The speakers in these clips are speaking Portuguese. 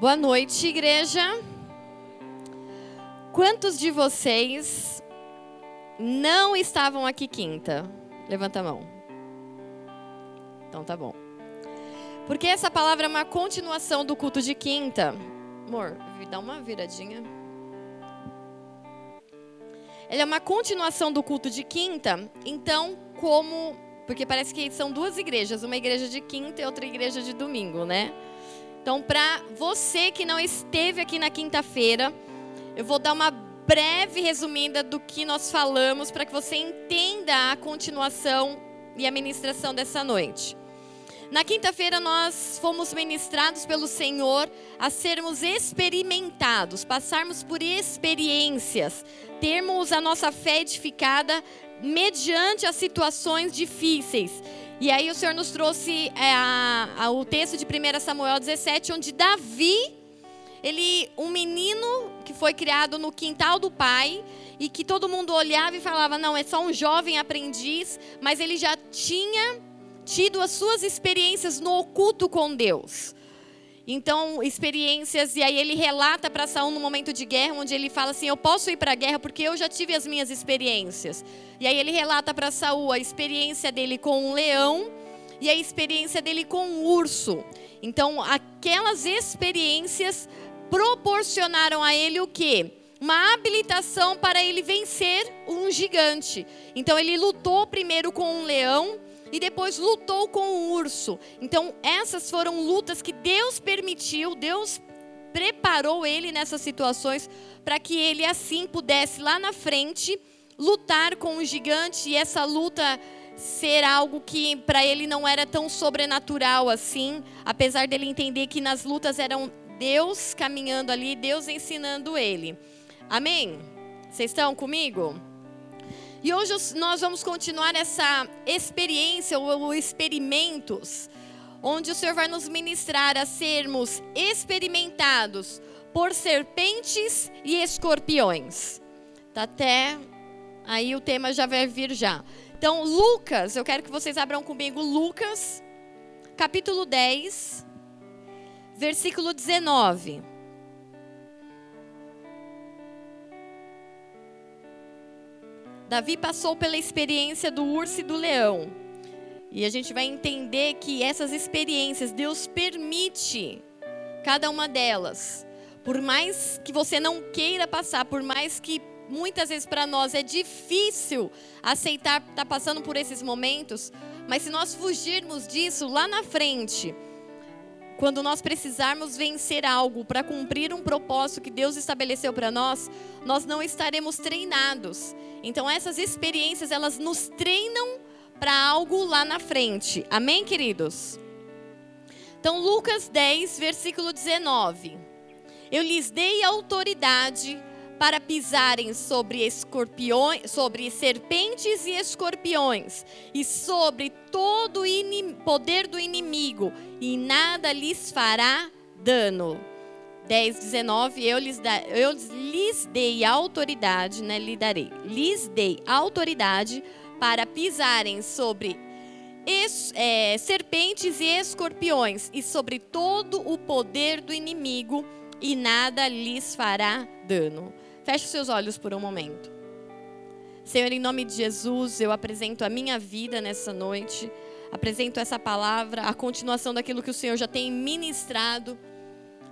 Boa noite, igreja. Quantos de vocês não estavam aqui quinta? Levanta a mão. Então tá bom. Porque essa palavra é uma continuação do culto de quinta. Amor, dá uma viradinha. Ela é uma continuação do culto de quinta. Então, como. Porque parece que são duas igrejas, uma igreja de quinta e outra igreja de domingo, né? Então, para você que não esteve aqui na quinta-feira, eu vou dar uma breve resumida do que nós falamos para que você entenda a continuação e a ministração dessa noite. Na quinta-feira nós fomos ministrados pelo Senhor a sermos experimentados, passarmos por experiências, termos a nossa fé edificada mediante as situações difíceis. E aí o Senhor nos trouxe é, a, a, o texto de 1 Samuel 17, onde Davi, ele, um menino que foi criado no quintal do pai, e que todo mundo olhava e falava, não, é só um jovem aprendiz, mas ele já tinha tido as suas experiências no oculto com Deus. Então, experiências, e aí ele relata para Saul no momento de guerra, onde ele fala assim: Eu posso ir para a guerra porque eu já tive as minhas experiências. E aí ele relata para Saul a experiência dele com um leão e a experiência dele com um urso. Então, aquelas experiências proporcionaram a ele o quê? Uma habilitação para ele vencer um gigante. Então, ele lutou primeiro com um leão e depois lutou com o urso. Então, essas foram lutas que Deus permitiu, Deus preparou ele nessas situações para que ele assim pudesse lá na frente lutar com o gigante e essa luta ser algo que para ele não era tão sobrenatural assim, apesar dele entender que nas lutas eram Deus caminhando ali, Deus ensinando ele. Amém? Vocês estão comigo? E hoje nós vamos continuar essa experiência ou experimentos, onde o Senhor vai nos ministrar a sermos experimentados por serpentes e escorpiões. Tá até aí o tema já vai vir já. Então, Lucas, eu quero que vocês abram comigo Lucas, capítulo 10, versículo 19. Davi passou pela experiência do urso e do leão. E a gente vai entender que essas experiências, Deus permite cada uma delas. Por mais que você não queira passar, por mais que muitas vezes para nós é difícil aceitar estar tá passando por esses momentos, mas se nós fugirmos disso lá na frente, quando nós precisarmos vencer algo para cumprir um propósito que Deus estabeleceu para nós, nós não estaremos treinados. Então essas experiências, elas nos treinam para algo lá na frente. Amém, queridos? Então Lucas 10, versículo 19. Eu lhes dei autoridade para pisarem sobre escorpiões, sobre serpentes e escorpiões, e sobre todo o poder do inimigo, e nada lhes fará dano. 10, 19, eu lhes, da, eu lhes dei autoridade, né, lhe darei, lhes dei autoridade para pisarem sobre es, é, serpentes e escorpiões, e sobre todo o poder do inimigo, e nada lhes fará dano. Feche seus olhos por um momento. Senhor, em nome de Jesus, eu apresento a minha vida nessa noite. Apresento essa palavra, a continuação daquilo que o Senhor já tem ministrado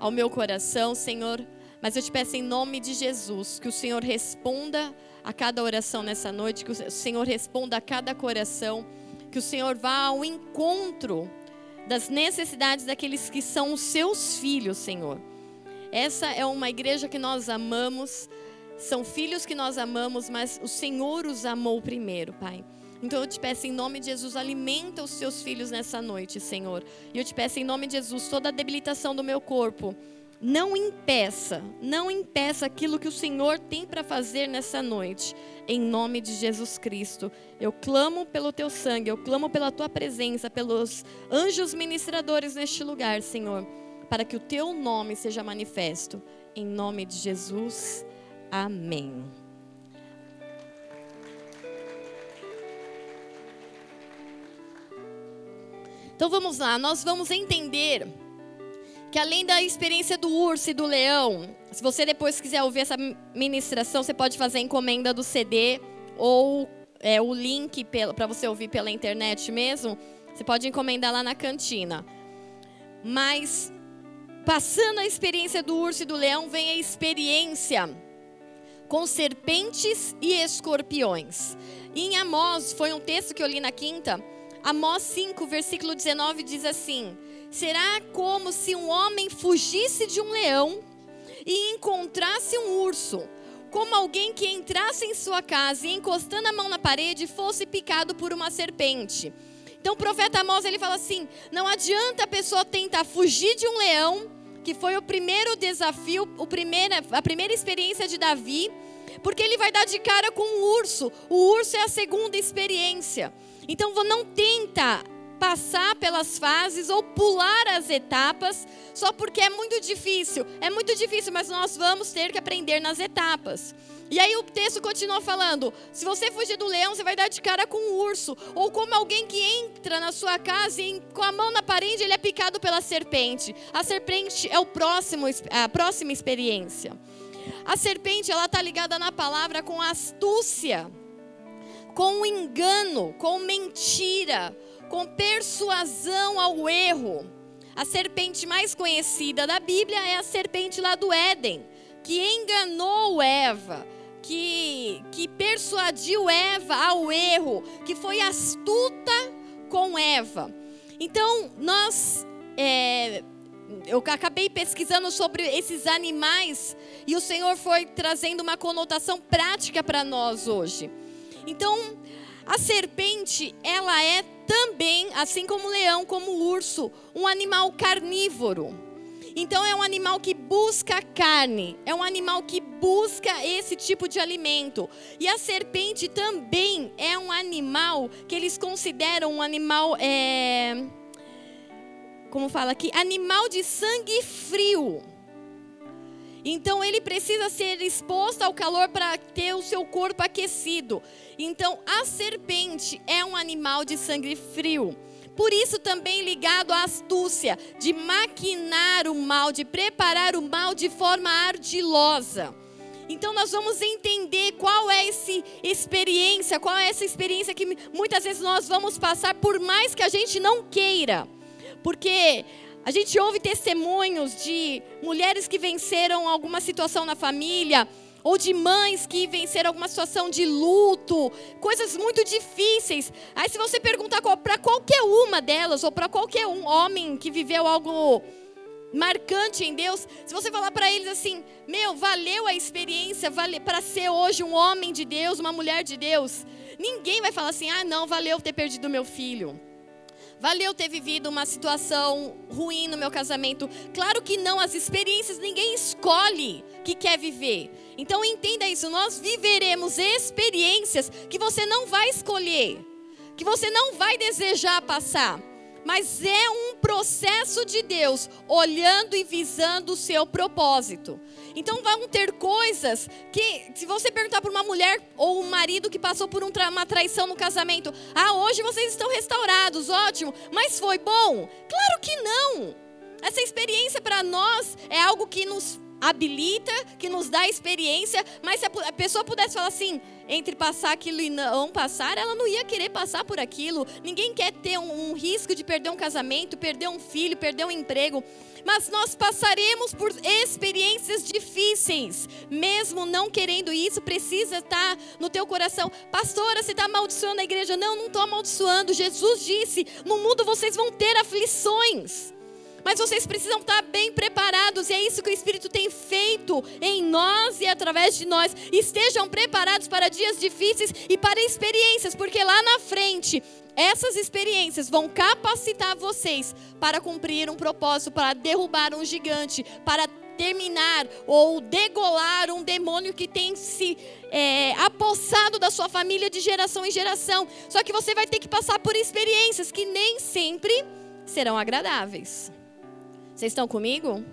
ao meu coração, Senhor. Mas eu te peço em nome de Jesus que o Senhor responda a cada oração nessa noite, que o Senhor responda a cada coração, que o Senhor vá ao encontro das necessidades daqueles que são os seus filhos, Senhor. Essa é uma igreja que nós amamos, são filhos que nós amamos, mas o Senhor os amou primeiro, Pai. Então eu te peço em nome de Jesus, alimenta os seus filhos nessa noite, Senhor. E eu te peço em nome de Jesus, toda a debilitação do meu corpo, não impeça, não impeça aquilo que o Senhor tem para fazer nessa noite. Em nome de Jesus Cristo, eu clamo pelo teu sangue, eu clamo pela tua presença, pelos anjos ministradores neste lugar, Senhor, para que o teu nome seja manifesto. Em nome de Jesus. Amém. Então vamos lá, nós vamos entender que além da experiência do urso e do leão, se você depois quiser ouvir essa ministração, você pode fazer encomenda do CD ou é, o link para você ouvir pela internet mesmo. Você pode encomendar lá na cantina. Mas passando a experiência do urso e do leão, vem a experiência com serpentes e escorpiões. E em Amós, foi um texto que eu li na quinta, Amós 5, versículo 19 diz assim: Será como se um homem fugisse de um leão e encontrasse um urso, como alguém que entrasse em sua casa e encostando a mão na parede fosse picado por uma serpente. Então o profeta Amós ele fala assim: não adianta a pessoa tentar fugir de um leão, que foi o primeiro desafio, o primeiro, a primeira experiência de Davi, porque ele vai dar de cara com um urso. O urso é a segunda experiência. Então não tenta passar pelas fases ou pular as etapas só porque é muito difícil. É muito difícil, mas nós vamos ter que aprender nas etapas. E aí o texto continua falando: se você fugir do leão, você vai dar de cara com um urso, ou como alguém que entra na sua casa e com a mão na parede ele é picado pela serpente. A serpente é o próximo, a próxima experiência. A serpente ela está ligada na palavra com astúcia, com engano, com mentira, com persuasão ao erro. A serpente mais conhecida da Bíblia é a serpente lá do Éden, que enganou Eva, que, que persuadiu Eva ao erro, que foi astuta com Eva. Então, nós. É, eu acabei pesquisando sobre esses animais e o Senhor foi trazendo uma conotação prática para nós hoje. Então, a serpente, ela é também, assim como o leão, como o urso, um animal carnívoro. Então é um animal que busca carne, é um animal que busca esse tipo de alimento. E a serpente também é um animal que eles consideram um animal, é, como fala aqui, animal de sangue frio. Então ele precisa ser exposto ao calor para ter o seu corpo aquecido. Então a serpente é um animal de sangue frio. Por isso também ligado à astúcia de maquinar o mal, de preparar o mal de forma ardilosa. Então nós vamos entender qual é essa experiência, qual é essa experiência que muitas vezes nós vamos passar por mais que a gente não queira. Porque a gente ouve testemunhos de mulheres que venceram alguma situação na família, ou de mães que venceram alguma situação de luto, coisas muito difíceis. Aí, se você perguntar para qualquer uma delas, ou para qualquer um homem que viveu algo marcante em Deus, se você falar para eles assim, meu, valeu a experiência vale, para ser hoje um homem de Deus, uma mulher de Deus, ninguém vai falar assim, ah, não, valeu ter perdido meu filho. Valeu ter vivido uma situação ruim no meu casamento? Claro que não, as experiências ninguém escolhe que quer viver. Então entenda isso, nós viveremos experiências que você não vai escolher, que você não vai desejar passar mas é um processo de Deus olhando e visando o seu propósito. Então vão ter coisas que, se você perguntar para uma mulher ou um marido que passou por uma traição no casamento, ah, hoje vocês estão restaurados, ótimo, mas foi bom? Claro que não. Essa experiência para nós é algo que nos habilita, que nos dá experiência, mas se a pessoa pudesse falar assim, entre passar aquilo e não passar, ela não ia querer passar por aquilo. Ninguém quer ter um, um risco de perder um casamento, perder um filho, perder um emprego. Mas nós passaremos por experiências difíceis, mesmo não querendo isso, precisa estar no teu coração. Pastora, você está amaldiçoando a igreja? Não, não estou amaldiçoando. Jesus disse: no mundo vocês vão ter aflições. Mas vocês precisam estar bem preparados, e é isso que o Espírito tem feito em nós e através de nós. Estejam preparados para dias difíceis e para experiências, porque lá na frente, essas experiências vão capacitar vocês para cumprir um propósito, para derrubar um gigante, para terminar ou degolar um demônio que tem se é, apossado da sua família de geração em geração. Só que você vai ter que passar por experiências que nem sempre serão agradáveis. Vocês estão comigo?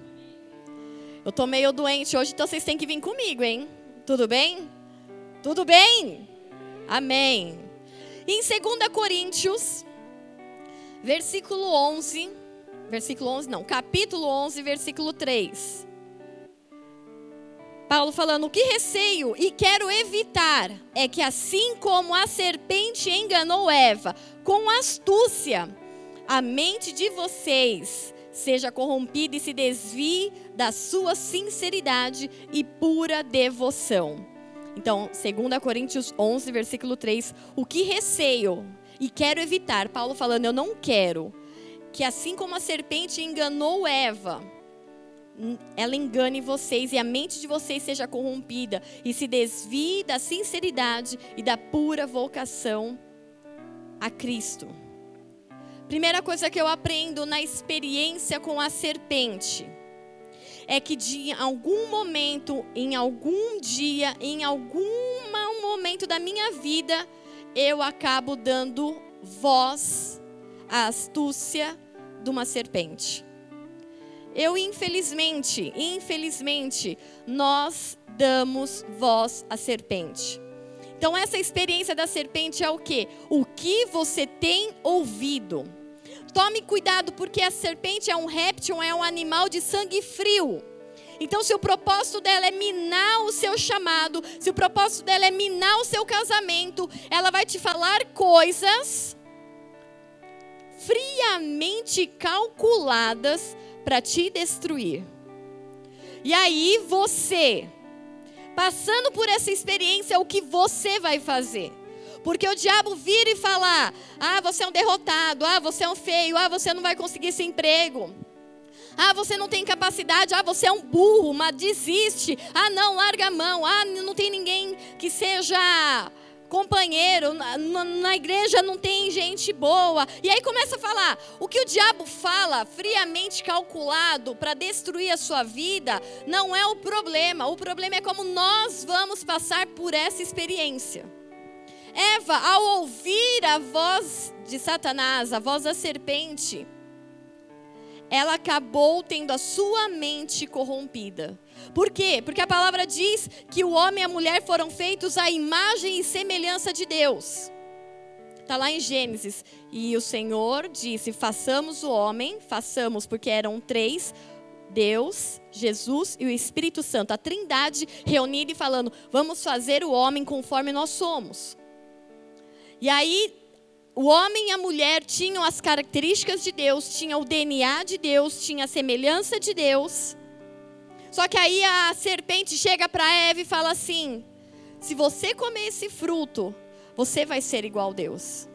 Eu tô meio doente hoje, então vocês têm que vir comigo, hein? Tudo bem? Tudo bem? Amém. Em 2 Coríntios, versículo 11, versículo 11, não, capítulo 11, versículo 3. Paulo falando: o que receio e quero evitar é que, assim como a serpente enganou Eva com astúcia, a mente de vocês seja corrompida e se desvie da sua sinceridade e pura devoção. Então, 2 Coríntios 11, versículo 3, o que receio e quero evitar, Paulo falando, eu não quero que assim como a serpente enganou Eva, ela engane vocês e a mente de vocês seja corrompida e se desvie da sinceridade e da pura vocação a Cristo. Primeira coisa que eu aprendo na experiência com a serpente é que de algum momento, em algum dia, em algum momento da minha vida, eu acabo dando voz à astúcia de uma serpente. Eu, infelizmente, infelizmente, nós damos voz à serpente. Então, essa experiência da serpente é o que? O que você tem ouvido. Tome cuidado, porque a serpente é um réptil, é um animal de sangue frio. Então, se o propósito dela é minar o seu chamado, se o propósito dela é minar o seu casamento, ela vai te falar coisas friamente calculadas para te destruir. E aí você, passando por essa experiência, o que você vai fazer? Porque o diabo vira e fala: ah, você é um derrotado, ah, você é um feio, ah, você não vai conseguir esse emprego. Ah, você não tem capacidade, ah, você é um burro, mas desiste. Ah, não, larga a mão. Ah, não tem ninguém que seja companheiro, na, na, igreja não tem gente boa. E aí começa a falar: o que o diabo fala, friamente calculado para destruir a sua vida, não é o problema. O problema é como nós vamos passar por essa experiência. Eva, ao ouvir a voz de Satanás, a voz da serpente, ela acabou tendo a sua mente corrompida. Por quê? Porque a palavra diz que o homem e a mulher foram feitos à imagem e semelhança de Deus. Está lá em Gênesis. E o Senhor disse: façamos o homem, façamos, porque eram três: Deus, Jesus e o Espírito Santo, a trindade reunida e falando: vamos fazer o homem conforme nós somos. E aí o homem e a mulher tinham as características de Deus, tinham o DNA de Deus, tinha a semelhança de Deus. Só que aí a serpente chega para Eva e fala assim: se você comer esse fruto, você vai ser igual a Deus.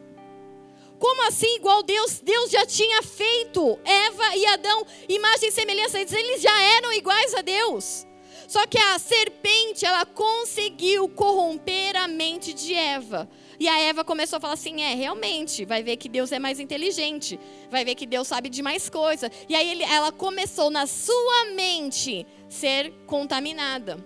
Como assim igual a Deus? Deus já tinha feito Eva e Adão, imagem e semelhança, eles já eram iguais a Deus. Só que a serpente, ela conseguiu corromper a mente de Eva. E a Eva começou a falar assim: é, realmente, vai ver que Deus é mais inteligente, vai ver que Deus sabe de mais coisa. E aí ele, ela começou na sua mente ser contaminada.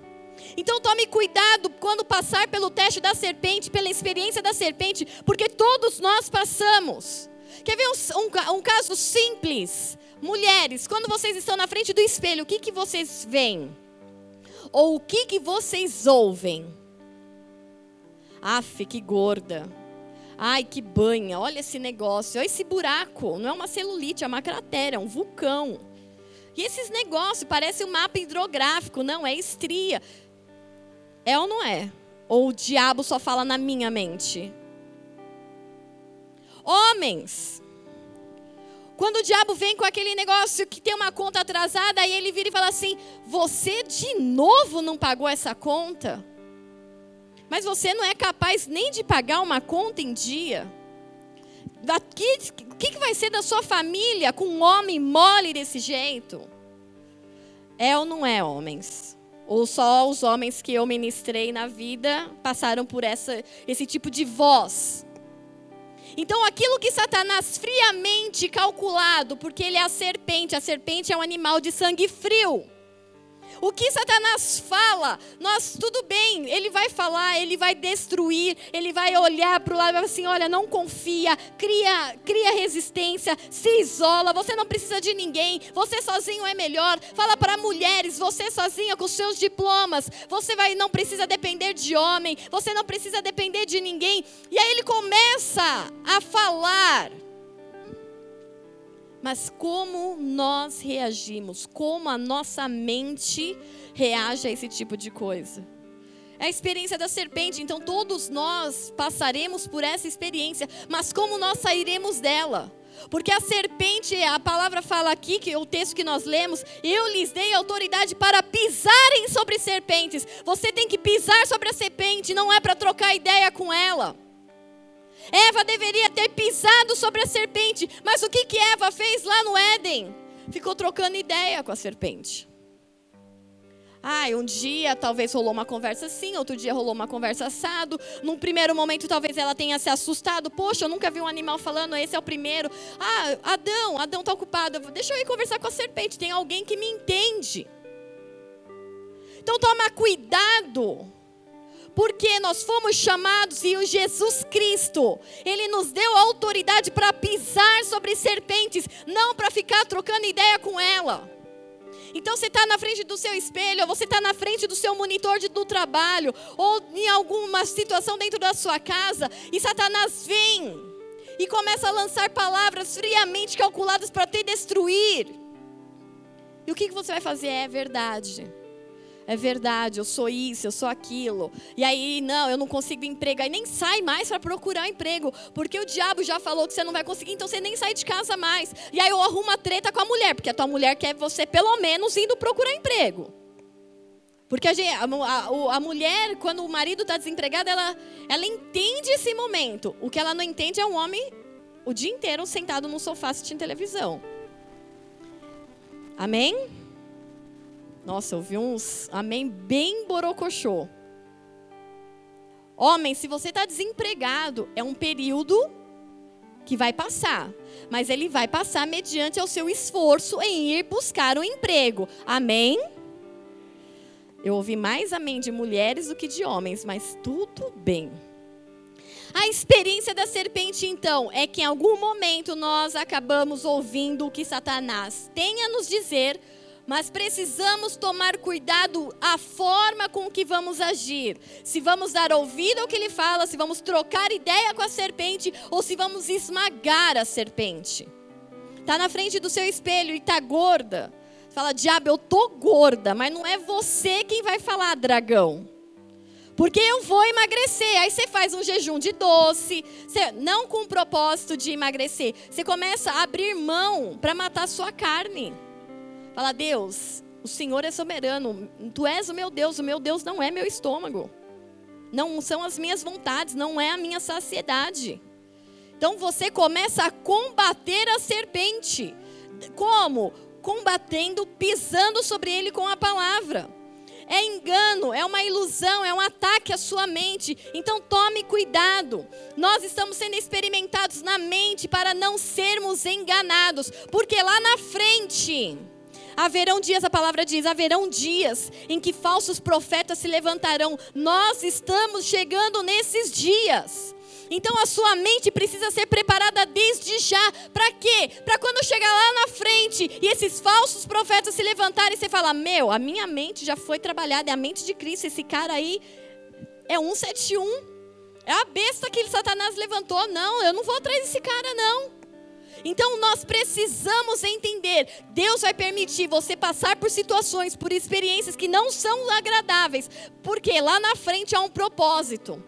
Então tome cuidado quando passar pelo teste da serpente, pela experiência da serpente, porque todos nós passamos. Quer ver um, um, um caso simples? Mulheres, quando vocês estão na frente do espelho, o que, que vocês veem? Ou o que, que vocês ouvem? Aff, que gorda. Ai, que banha. Olha esse negócio. Olha esse buraco. Não é uma celulite, é uma cratera, é um vulcão. E esses negócios parecem um mapa hidrográfico. Não, é estria. É ou não é? Ou o diabo só fala na minha mente? Homens. Quando o diabo vem com aquele negócio que tem uma conta atrasada, aí ele vira e fala assim: Você de novo não pagou essa conta? mas você não é capaz nem de pagar uma conta em dia. O que, que vai ser da sua família com um homem mole desse jeito? É ou não é, homens? Ou só os homens que eu ministrei na vida passaram por essa, esse tipo de voz? Então, aquilo que Satanás friamente calculado, porque ele é a serpente, a serpente é um animal de sangue frio. O que Satanás fala, nós tudo bem, ele vai falar, ele vai destruir, ele vai olhar para o lado e vai assim: olha, não confia, cria, cria resistência, se isola, você não precisa de ninguém, você sozinho é melhor. Fala para mulheres, você sozinha com seus diplomas, você vai, não precisa depender de homem, você não precisa depender de ninguém. E aí ele começa a falar mas como nós reagimos, como a nossa mente reage a esse tipo de coisa. É a experiência da serpente, então todos nós passaremos por essa experiência, mas como nós sairemos dela? Porque a serpente, a palavra fala aqui, que o texto que nós lemos, eu lhes dei autoridade para pisarem sobre serpentes. Você tem que pisar sobre a serpente, não é para trocar ideia com ela. Eva deveria ter pisado sobre a serpente, mas o que que Eva fez lá no Éden? Ficou trocando ideia com a serpente. Ah, um dia talvez rolou uma conversa assim, outro dia rolou uma conversa assado. Num primeiro momento talvez ela tenha se assustado. Poxa, eu nunca vi um animal falando, esse é o primeiro. Ah, Adão, Adão está ocupado. Deixa eu ir conversar com a serpente, tem alguém que me entende. Então toma cuidado. Porque nós fomos chamados e o Jesus Cristo, ele nos deu autoridade para pisar sobre serpentes, não para ficar trocando ideia com ela. Então você está na frente do seu espelho, ou você está na frente do seu monitor de, do trabalho, ou em alguma situação dentro da sua casa, e Satanás vem e começa a lançar palavras friamente calculadas para te destruir. E o que, que você vai fazer? É verdade é verdade, eu sou isso, eu sou aquilo. E aí, não, eu não consigo emprego. Aí nem sai mais para procurar emprego, porque o diabo já falou que você não vai conseguir, então você nem sai de casa mais. E aí eu arrumo a treta com a mulher, porque a tua mulher quer você pelo menos indo procurar emprego. Porque a, a, a, a mulher, quando o marido está desempregado, ela, ela entende esse momento. O que ela não entende é um homem o dia inteiro sentado no sofá assistindo televisão. Amém? Nossa, eu vi uns amém bem borocochô. Homem, se você está desempregado, é um período que vai passar. Mas ele vai passar mediante o seu esforço em ir buscar um emprego. Amém? Eu ouvi mais amém de mulheres do que de homens, mas tudo bem. A experiência da serpente, então, é que em algum momento nós acabamos ouvindo o que Satanás tem a nos dizer mas precisamos tomar cuidado a forma com que vamos agir. Se vamos dar ouvido ao que ele fala, se vamos trocar ideia com a serpente ou se vamos esmagar a serpente. Tá na frente do seu espelho e tá gorda. Fala, diabo, eu tô gorda, mas não é você quem vai falar, dragão. Porque eu vou emagrecer. Aí você faz um jejum de doce, você, não com o propósito de emagrecer. Você começa a abrir mão para matar sua carne. Fala, Deus, o Senhor é soberano. Tu és o meu Deus, o meu Deus não é meu estômago. Não são as minhas vontades, não é a minha saciedade. Então você começa a combater a serpente. Como? Combatendo, pisando sobre ele com a palavra. É engano, é uma ilusão, é um ataque à sua mente. Então tome cuidado. Nós estamos sendo experimentados na mente para não sermos enganados, porque lá na frente Haverão dias, a palavra diz, haverão dias em que falsos profetas se levantarão. Nós estamos chegando nesses dias. Então a sua mente precisa ser preparada desde já. Para quê? Para quando chegar lá na frente e esses falsos profetas se levantarem, você fala: Meu, a minha mente já foi trabalhada, é a mente de Cristo. Esse cara aí é 171. É a besta que Satanás levantou. Não, eu não vou atrás desse cara, não. Então nós precisamos entender: Deus vai permitir você passar por situações, por experiências que não são agradáveis, porque lá na frente há um propósito.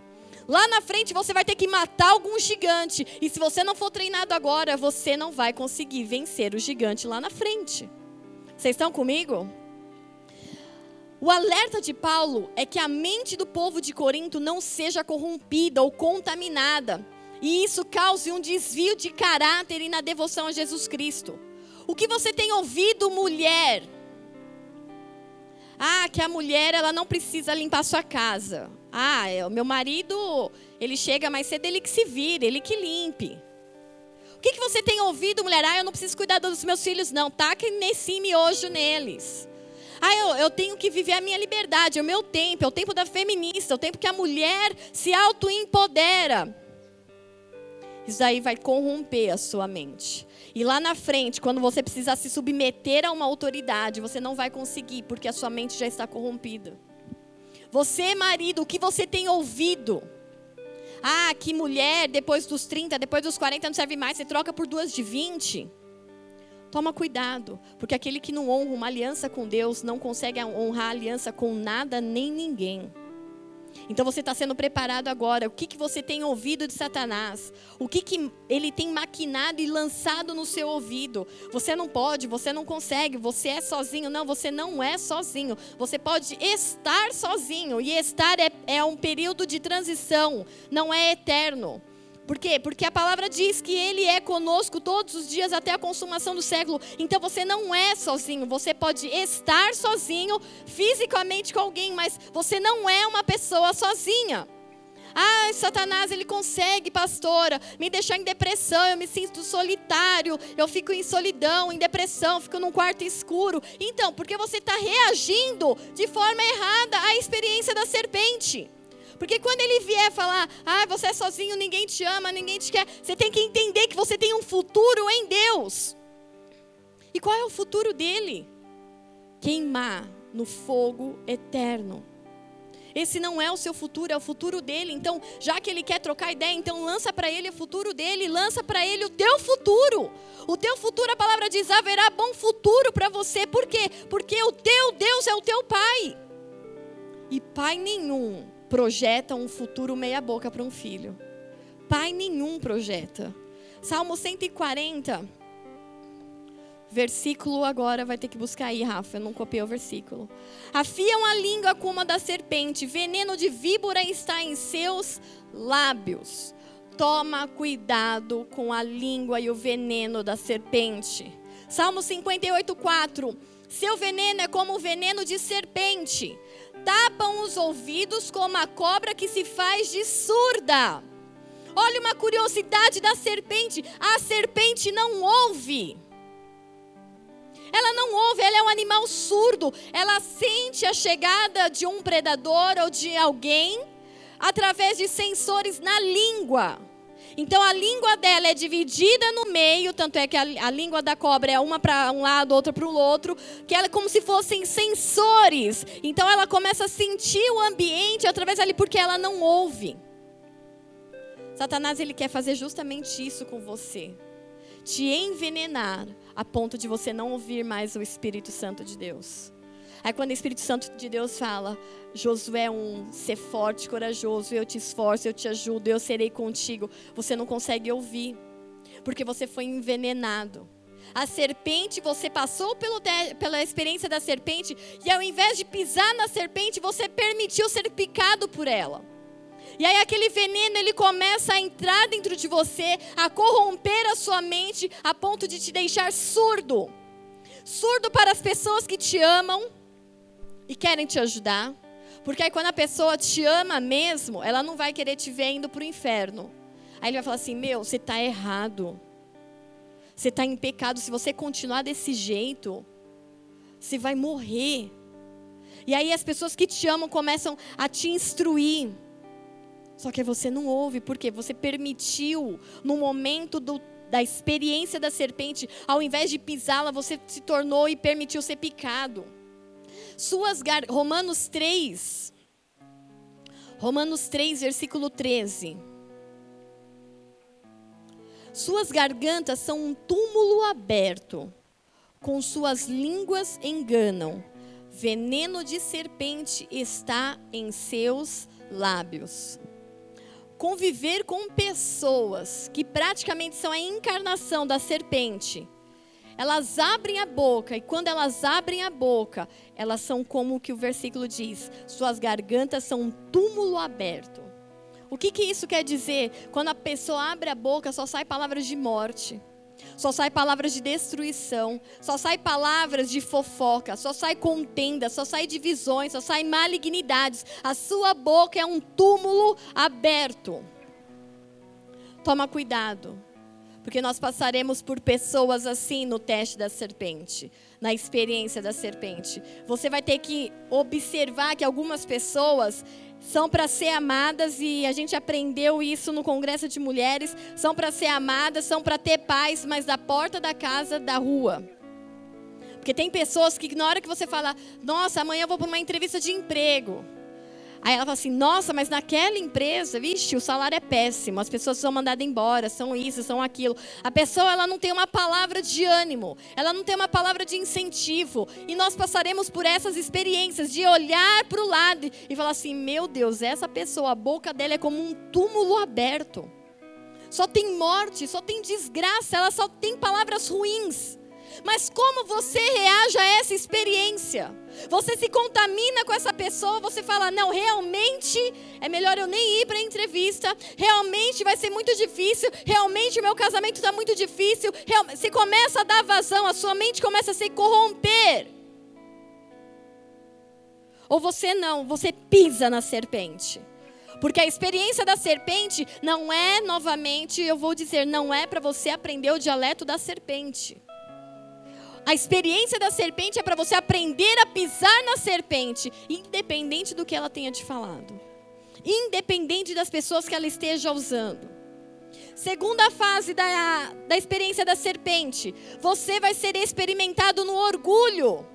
Lá na frente você vai ter que matar algum gigante. E se você não for treinado agora, você não vai conseguir vencer o gigante lá na frente. Vocês estão comigo? O alerta de Paulo é que a mente do povo de Corinto não seja corrompida ou contaminada e isso cause um desvio de caráter e na devoção a Jesus Cristo. O que você tem ouvido, mulher? Ah, que a mulher ela não precisa limpar sua casa. Ah, é, o meu marido, ele chega mais cedo, ele que se vire, ele que limpe. O que, que você tem ouvido, mulher? Ah, eu não preciso cuidar dos meus filhos, não. Taque nesse miojo neles. Ah, eu, eu, tenho que viver a minha liberdade, o meu tempo, é o tempo da feminista, é o tempo que a mulher se auto-empodera. Isso aí vai corromper a sua mente. E lá na frente, quando você precisar se submeter a uma autoridade, você não vai conseguir, porque a sua mente já está corrompida. Você, marido, o que você tem ouvido? Ah, que mulher, depois dos 30, depois dos 40 não serve mais, você troca por duas de 20. Toma cuidado, porque aquele que não honra uma aliança com Deus não consegue honrar aliança com nada nem ninguém. Então você está sendo preparado agora. O que, que você tem ouvido de Satanás? O que, que ele tem maquinado e lançado no seu ouvido? Você não pode, você não consegue, você é sozinho. Não, você não é sozinho. Você pode estar sozinho. E estar é, é um período de transição, não é eterno. Por quê? Porque a palavra diz que Ele é conosco todos os dias até a consumação do século. Então você não é sozinho. Você pode estar sozinho fisicamente com alguém, mas você não é uma pessoa sozinha. Ah, Satanás, ele consegue, pastora, me deixar em depressão, eu me sinto solitário, eu fico em solidão, em depressão, fico num quarto escuro. Então, porque você está reagindo de forma errada à experiência da serpente. Porque quando ele vier falar, ah, você é sozinho, ninguém te ama, ninguém te quer, você tem que entender que você tem um futuro em Deus. E qual é o futuro dele? Queimar no fogo eterno. Esse não é o seu futuro, é o futuro dele. Então, já que ele quer trocar ideia, então lança para ele o futuro dele, lança para ele o teu futuro. O teu futuro, a palavra diz, haverá bom futuro para você. Por quê? Porque o teu Deus é o teu pai. E pai nenhum projeta um futuro meia-boca para um filho. Pai nenhum projeta. Salmo 140, versículo agora vai ter que buscar aí, Rafa, eu não copiei o versículo. Afiam a língua como a da serpente, veneno de víbora está em seus lábios. Toma cuidado com a língua e o veneno da serpente. Salmo 58, 4. Seu veneno é como o veneno de serpente tapam os ouvidos como a cobra que se faz de surda. Olha uma curiosidade da serpente: a serpente não ouve. Ela não ouve, ela é um animal surdo. Ela sente a chegada de um predador ou de alguém através de sensores na língua. Então a língua dela é dividida no meio, tanto é que a, a língua da cobra é uma para um lado, outra para o outro, que ela é como se fossem sensores. Então ela começa a sentir o ambiente através ali porque ela não ouve. Satanás ele quer fazer justamente isso com você. Te envenenar a ponto de você não ouvir mais o Espírito Santo de Deus. Aí quando o Espírito Santo de Deus fala, Josué um ser forte, corajoso, eu te esforço, eu te ajudo, eu serei contigo. Você não consegue ouvir, porque você foi envenenado. A serpente, você passou pelo, pela experiência da serpente, e ao invés de pisar na serpente, você permitiu ser picado por ela. E aí aquele veneno ele começa a entrar dentro de você, a corromper a sua mente a ponto de te deixar surdo. Surdo para as pessoas que te amam, e querem te ajudar. Porque aí quando a pessoa te ama mesmo, ela não vai querer te ver indo para o inferno. Aí ele vai falar assim: Meu, você está errado. Você está em pecado. Se você continuar desse jeito, você vai morrer. E aí as pessoas que te amam começam a te instruir. Só que você não ouve, porque você permitiu, no momento do, da experiência da serpente, ao invés de pisá-la, você se tornou e permitiu ser picado. Suas gar... Romanos 3. Romanos 3, versículo 13. Suas gargantas são um túmulo aberto, com suas línguas enganam. Veneno de serpente está em seus lábios. Conviver com pessoas que praticamente são a encarnação da serpente elas abrem a boca, e quando elas abrem a boca, elas são como o que o versículo diz: suas gargantas são um túmulo aberto. O que, que isso quer dizer? Quando a pessoa abre a boca, só sai palavras de morte. Só sai palavras de destruição, só sai palavras de fofoca, só sai contenda, só sai divisões, só sai malignidades. A sua boca é um túmulo aberto. Toma cuidado. Porque nós passaremos por pessoas assim no teste da serpente, na experiência da serpente. Você vai ter que observar que algumas pessoas são para ser amadas e a gente aprendeu isso no congresso de mulheres, são para ser amadas, são para ter paz, mas da porta da casa, da rua. Porque tem pessoas que na hora que você fala: "Nossa, amanhã eu vou para uma entrevista de emprego". Aí ela fala assim: nossa, mas naquela empresa, vixe, o salário é péssimo, as pessoas são mandadas embora, são isso, são aquilo. A pessoa ela não tem uma palavra de ânimo, ela não tem uma palavra de incentivo. E nós passaremos por essas experiências de olhar para o lado e falar assim: meu Deus, essa pessoa, a boca dela é como um túmulo aberto. Só tem morte, só tem desgraça, ela só tem palavras ruins. Mas como você reage a essa experiência? Você se contamina com essa pessoa, você fala: não, realmente é melhor eu nem ir para a entrevista, realmente vai ser muito difícil, realmente o meu casamento está muito difícil. Você começa a dar vazão, a sua mente começa a se corromper. Ou você não, você pisa na serpente. Porque a experiência da serpente não é, novamente, eu vou dizer, não é para você aprender o dialeto da serpente. A experiência da serpente é para você aprender a pisar na serpente, independente do que ela tenha te falado, independente das pessoas que ela esteja usando. Segunda fase da, da experiência da serpente, você vai ser experimentado no orgulho,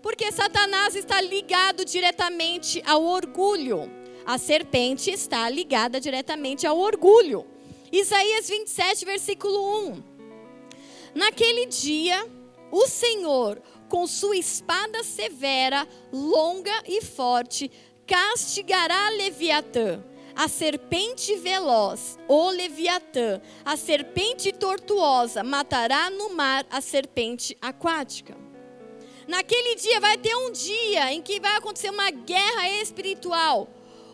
porque Satanás está ligado diretamente ao orgulho. A serpente está ligada diretamente ao orgulho. Isaías 27, versículo 1. Naquele dia o Senhor, com sua espada severa, longa e forte, castigará Leviatã, a serpente veloz, o Leviatã, a serpente tortuosa, matará no mar a serpente aquática. Naquele dia vai ter um dia em que vai acontecer uma guerra espiritual,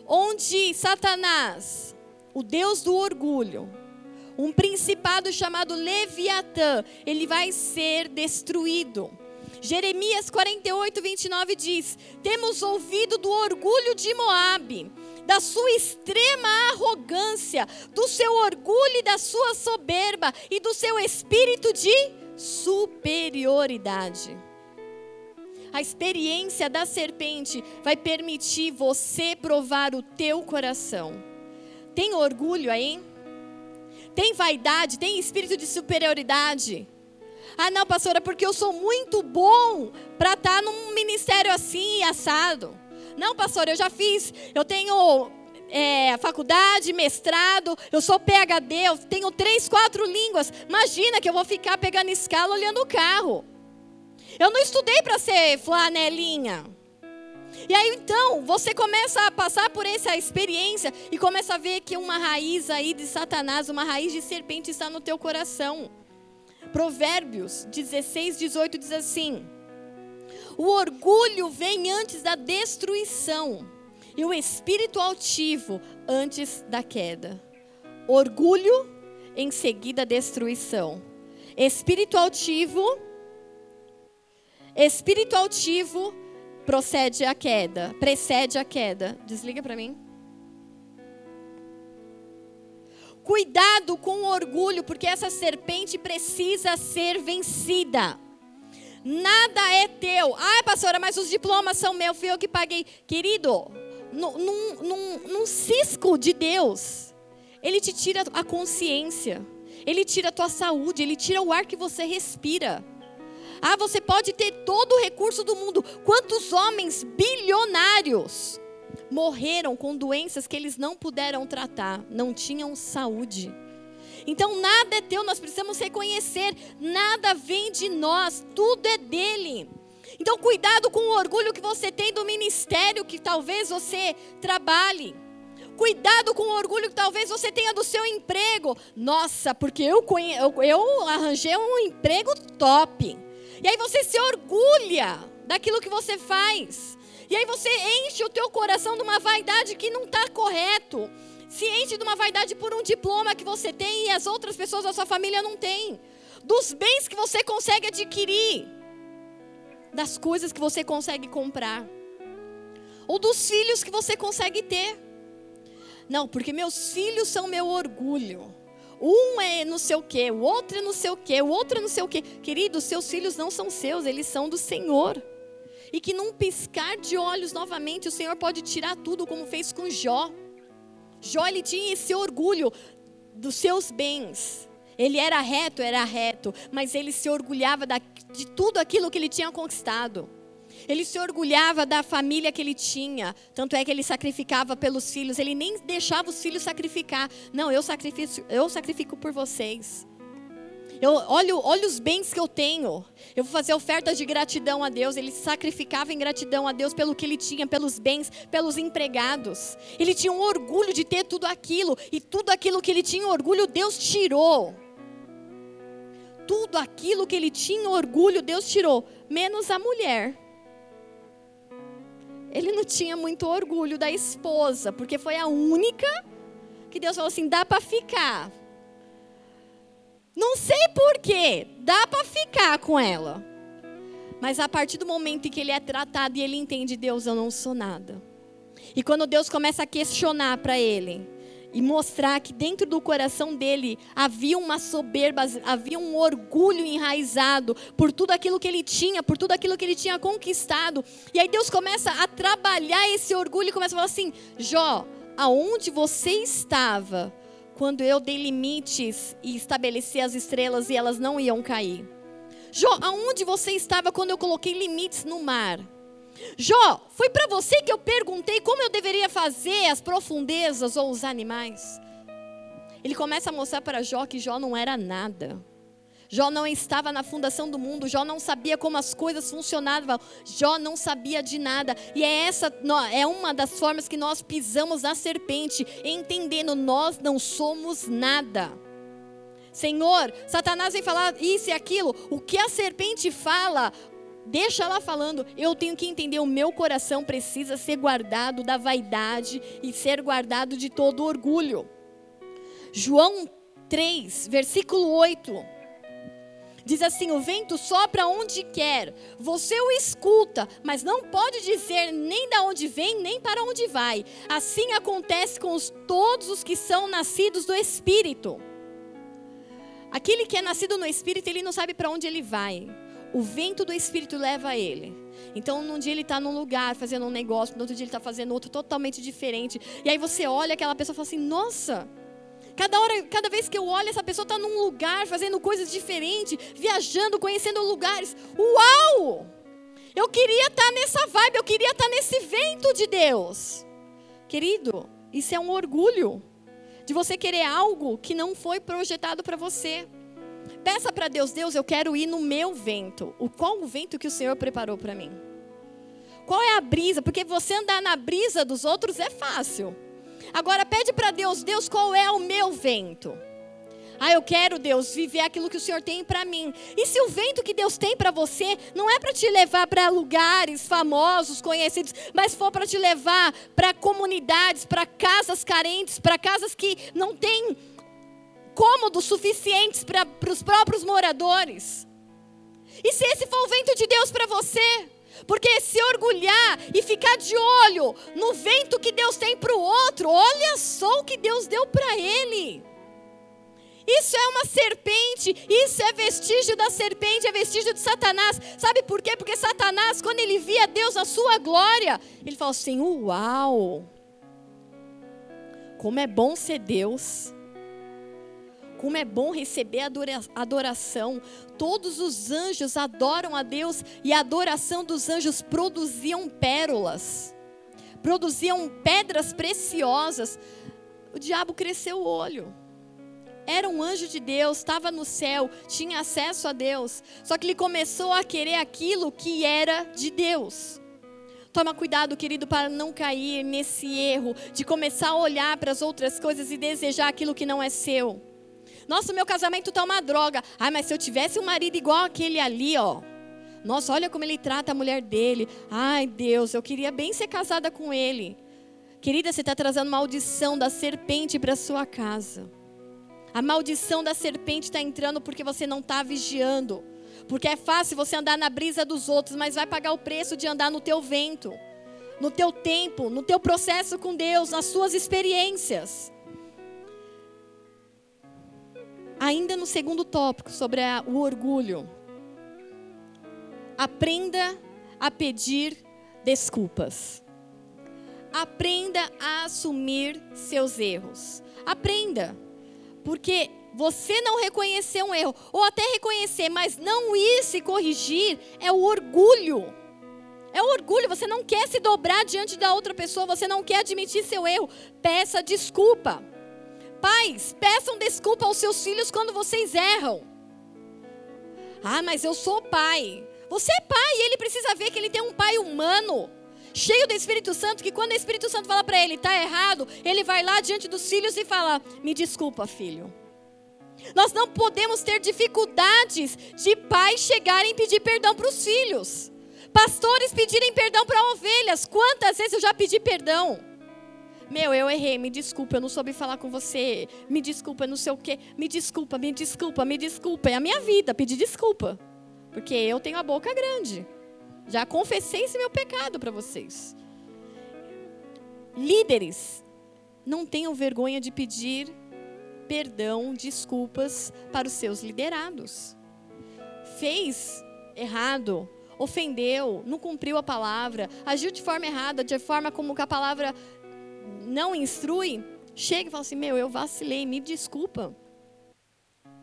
onde Satanás, o Deus do orgulho, um principado chamado Leviatã, ele vai ser destruído. Jeremias 48, 29 diz: Temos ouvido do orgulho de Moabe, da sua extrema arrogância, do seu orgulho e da sua soberba e do seu espírito de superioridade. A experiência da serpente vai permitir você provar o teu coração. Tem orgulho aí? Tem vaidade, tem espírito de superioridade. Ah, não, pastora, porque eu sou muito bom para estar tá num ministério assim, assado. Não, pastora, eu já fiz, eu tenho é, faculdade, mestrado, eu sou PhD, eu tenho três, quatro línguas. Imagina que eu vou ficar pegando escala olhando o carro. Eu não estudei para ser flanelinha. E aí então, você começa a passar por essa experiência e começa a ver que uma raiz aí de Satanás, uma raiz de serpente está no teu coração. Provérbios 16, 18 diz assim: O orgulho vem antes da destruição, e o espírito altivo antes da queda. Orgulho em seguida destruição. Espírito altivo, espírito altivo procede a queda, precede a queda. Desliga para mim. Cuidado com o orgulho, porque essa serpente precisa ser vencida. Nada é teu. Ai, pastora, mas os diplomas são meus, fui eu que paguei. Querido, num, num, num, cisco de Deus, Ele te tira a consciência, Ele tira a tua saúde, Ele tira o ar que você respira. Ah, você pode ter todo o recurso do mundo. Quantos homens bilionários morreram com doenças que eles não puderam tratar, não tinham saúde? Então nada é teu, nós precisamos reconhecer, nada vem de nós, tudo é dele. Então cuidado com o orgulho que você tem do ministério que talvez você trabalhe. Cuidado com o orgulho que talvez você tenha do seu emprego. Nossa, porque eu, eu, arranjei um emprego top. E aí você se orgulha daquilo que você faz. E aí você enche o teu coração de uma vaidade que não está correto. Se enche de uma vaidade por um diploma que você tem e as outras pessoas da sua família não têm. Dos bens que você consegue adquirir. Das coisas que você consegue comprar. Ou dos filhos que você consegue ter. Não, porque meus filhos são meu orgulho. Um é não sei o quê, o outro é não sei o quê, o outro é não sei o quê. Querido, seus filhos não são seus, eles são do Senhor. E que num piscar de olhos novamente o Senhor pode tirar tudo, como fez com Jó. Jó ele tinha esse orgulho dos seus bens. Ele era reto, era reto, mas ele se orgulhava de tudo aquilo que ele tinha conquistado. Ele se orgulhava da família que ele tinha. Tanto é que ele sacrificava pelos filhos. Ele nem deixava os filhos sacrificar. Não, eu sacrifico, eu sacrifico por vocês. Eu olho, olho os bens que eu tenho. Eu vou fazer ofertas de gratidão a Deus. Ele sacrificava em gratidão a Deus pelo que ele tinha, pelos bens, pelos empregados. Ele tinha um orgulho de ter tudo aquilo. E tudo aquilo que ele tinha orgulho, Deus tirou. Tudo aquilo que ele tinha orgulho, Deus tirou. Menos a mulher. Ele não tinha muito orgulho da esposa, porque foi a única que Deus falou assim: dá para ficar. Não sei porquê, dá para ficar com ela. Mas a partir do momento em que ele é tratado e ele entende, Deus, eu não sou nada. E quando Deus começa a questionar para ele e mostrar que dentro do coração dele havia uma soberba, havia um orgulho enraizado por tudo aquilo que ele tinha, por tudo aquilo que ele tinha conquistado. E aí Deus começa a trabalhar esse orgulho e começa a falar assim: Jó, aonde você estava? quando eu dei limites e estabeleci as estrelas e elas não iam cair. Jó, aonde você estava quando eu coloquei limites no mar? Jó, foi para você que eu perguntei como eu deveria fazer as profundezas ou os animais? Ele começa a mostrar para Jó que Jó não era nada. Jó não estava na fundação do mundo, Jó não sabia como as coisas funcionavam, Jó não sabia de nada. E é essa é uma das formas que nós pisamos na serpente, entendendo nós não somos nada. Senhor, Satanás vem falar isso e aquilo, o que a serpente fala, deixa ela falando. Eu tenho que entender, o meu coração precisa ser guardado da vaidade e ser guardado de todo orgulho. João 3, versículo 8. Diz assim: o vento sopra onde quer, você o escuta, mas não pode dizer nem de onde vem, nem para onde vai. Assim acontece com os, todos os que são nascidos do Espírito. Aquele que é nascido no Espírito, ele não sabe para onde ele vai. O vento do Espírito leva ele. Então, num dia ele está num lugar fazendo um negócio, no outro dia ele está fazendo outro totalmente diferente. E aí você olha aquela pessoa e fala assim: Nossa, Cada hora, cada vez que eu olho, essa pessoa está num lugar, fazendo coisas diferentes, viajando, conhecendo lugares. Uau! Eu queria estar tá nessa vibe, eu queria estar tá nesse vento de Deus. Querido, isso é um orgulho de você querer algo que não foi projetado para você. Peça para Deus, Deus, eu quero ir no meu vento. O qual o vento que o Senhor preparou para mim? Qual é a brisa? Porque você andar na brisa dos outros é fácil. Agora pede para Deus, Deus, qual é o meu vento? Ah, eu quero, Deus, viver aquilo que o Senhor tem para mim. E se o vento que Deus tem para você não é para te levar para lugares famosos, conhecidos, mas for para te levar para comunidades, para casas carentes, para casas que não têm cômodos suficientes para os próprios moradores? E se esse for o vento de Deus para você? Porque se orgulhar e ficar de olho no vento que Deus tem para o outro, olha só o que Deus deu para ele. Isso é uma serpente, isso é vestígio da serpente, é vestígio de Satanás. Sabe por quê? Porque Satanás, quando ele via Deus na sua glória, ele falou assim: Uau! Como é bom ser Deus. Como é bom receber adoração. Todos os anjos adoram a Deus e a adoração dos anjos produziam pérolas, produziam pedras preciosas. O diabo cresceu o olho. Era um anjo de Deus, estava no céu, tinha acesso a Deus. Só que ele começou a querer aquilo que era de Deus. Toma cuidado, querido, para não cair nesse erro de começar a olhar para as outras coisas e desejar aquilo que não é seu. Nossa, meu casamento tá uma droga. Ai, mas se eu tivesse um marido igual aquele ali, ó. Nossa, olha como ele trata a mulher dele. Ai, Deus, eu queria bem ser casada com ele. Querida, você está trazendo maldição da serpente para sua casa. A maldição da serpente está entrando porque você não está vigiando. Porque é fácil você andar na brisa dos outros, mas vai pagar o preço de andar no teu vento, no teu tempo, no teu processo com Deus, nas suas experiências. Ainda no segundo tópico, sobre a, o orgulho. Aprenda a pedir desculpas. Aprenda a assumir seus erros. Aprenda. Porque você não reconhecer um erro, ou até reconhecer, mas não ir se corrigir, é o orgulho. É orgulho, você não quer se dobrar diante da outra pessoa, você não quer admitir seu erro. Peça desculpa. Pais, peçam desculpa aos seus filhos quando vocês erram. Ah, mas eu sou pai. Você é pai e ele precisa ver que ele tem um pai humano, cheio do Espírito Santo, que quando o Espírito Santo fala para ele, está errado, ele vai lá diante dos filhos e fala: Me desculpa, filho. Nós não podemos ter dificuldades de pais chegarem e pedir perdão para os filhos. Pastores pedirem perdão para ovelhas. Quantas vezes eu já pedi perdão? Meu, eu errei, me desculpa, eu não soube falar com você. Me desculpa, não sei o quê. Me desculpa, me desculpa, me desculpa. É a minha vida pedir desculpa. Porque eu tenho a boca grande. Já confessei esse meu pecado para vocês. Líderes, não tenham vergonha de pedir perdão, desculpas para os seus liderados. Fez errado, ofendeu, não cumpriu a palavra, agiu de forma errada, de forma como que a palavra não instrui, chega e fala assim: Meu, eu vacilei, me desculpa.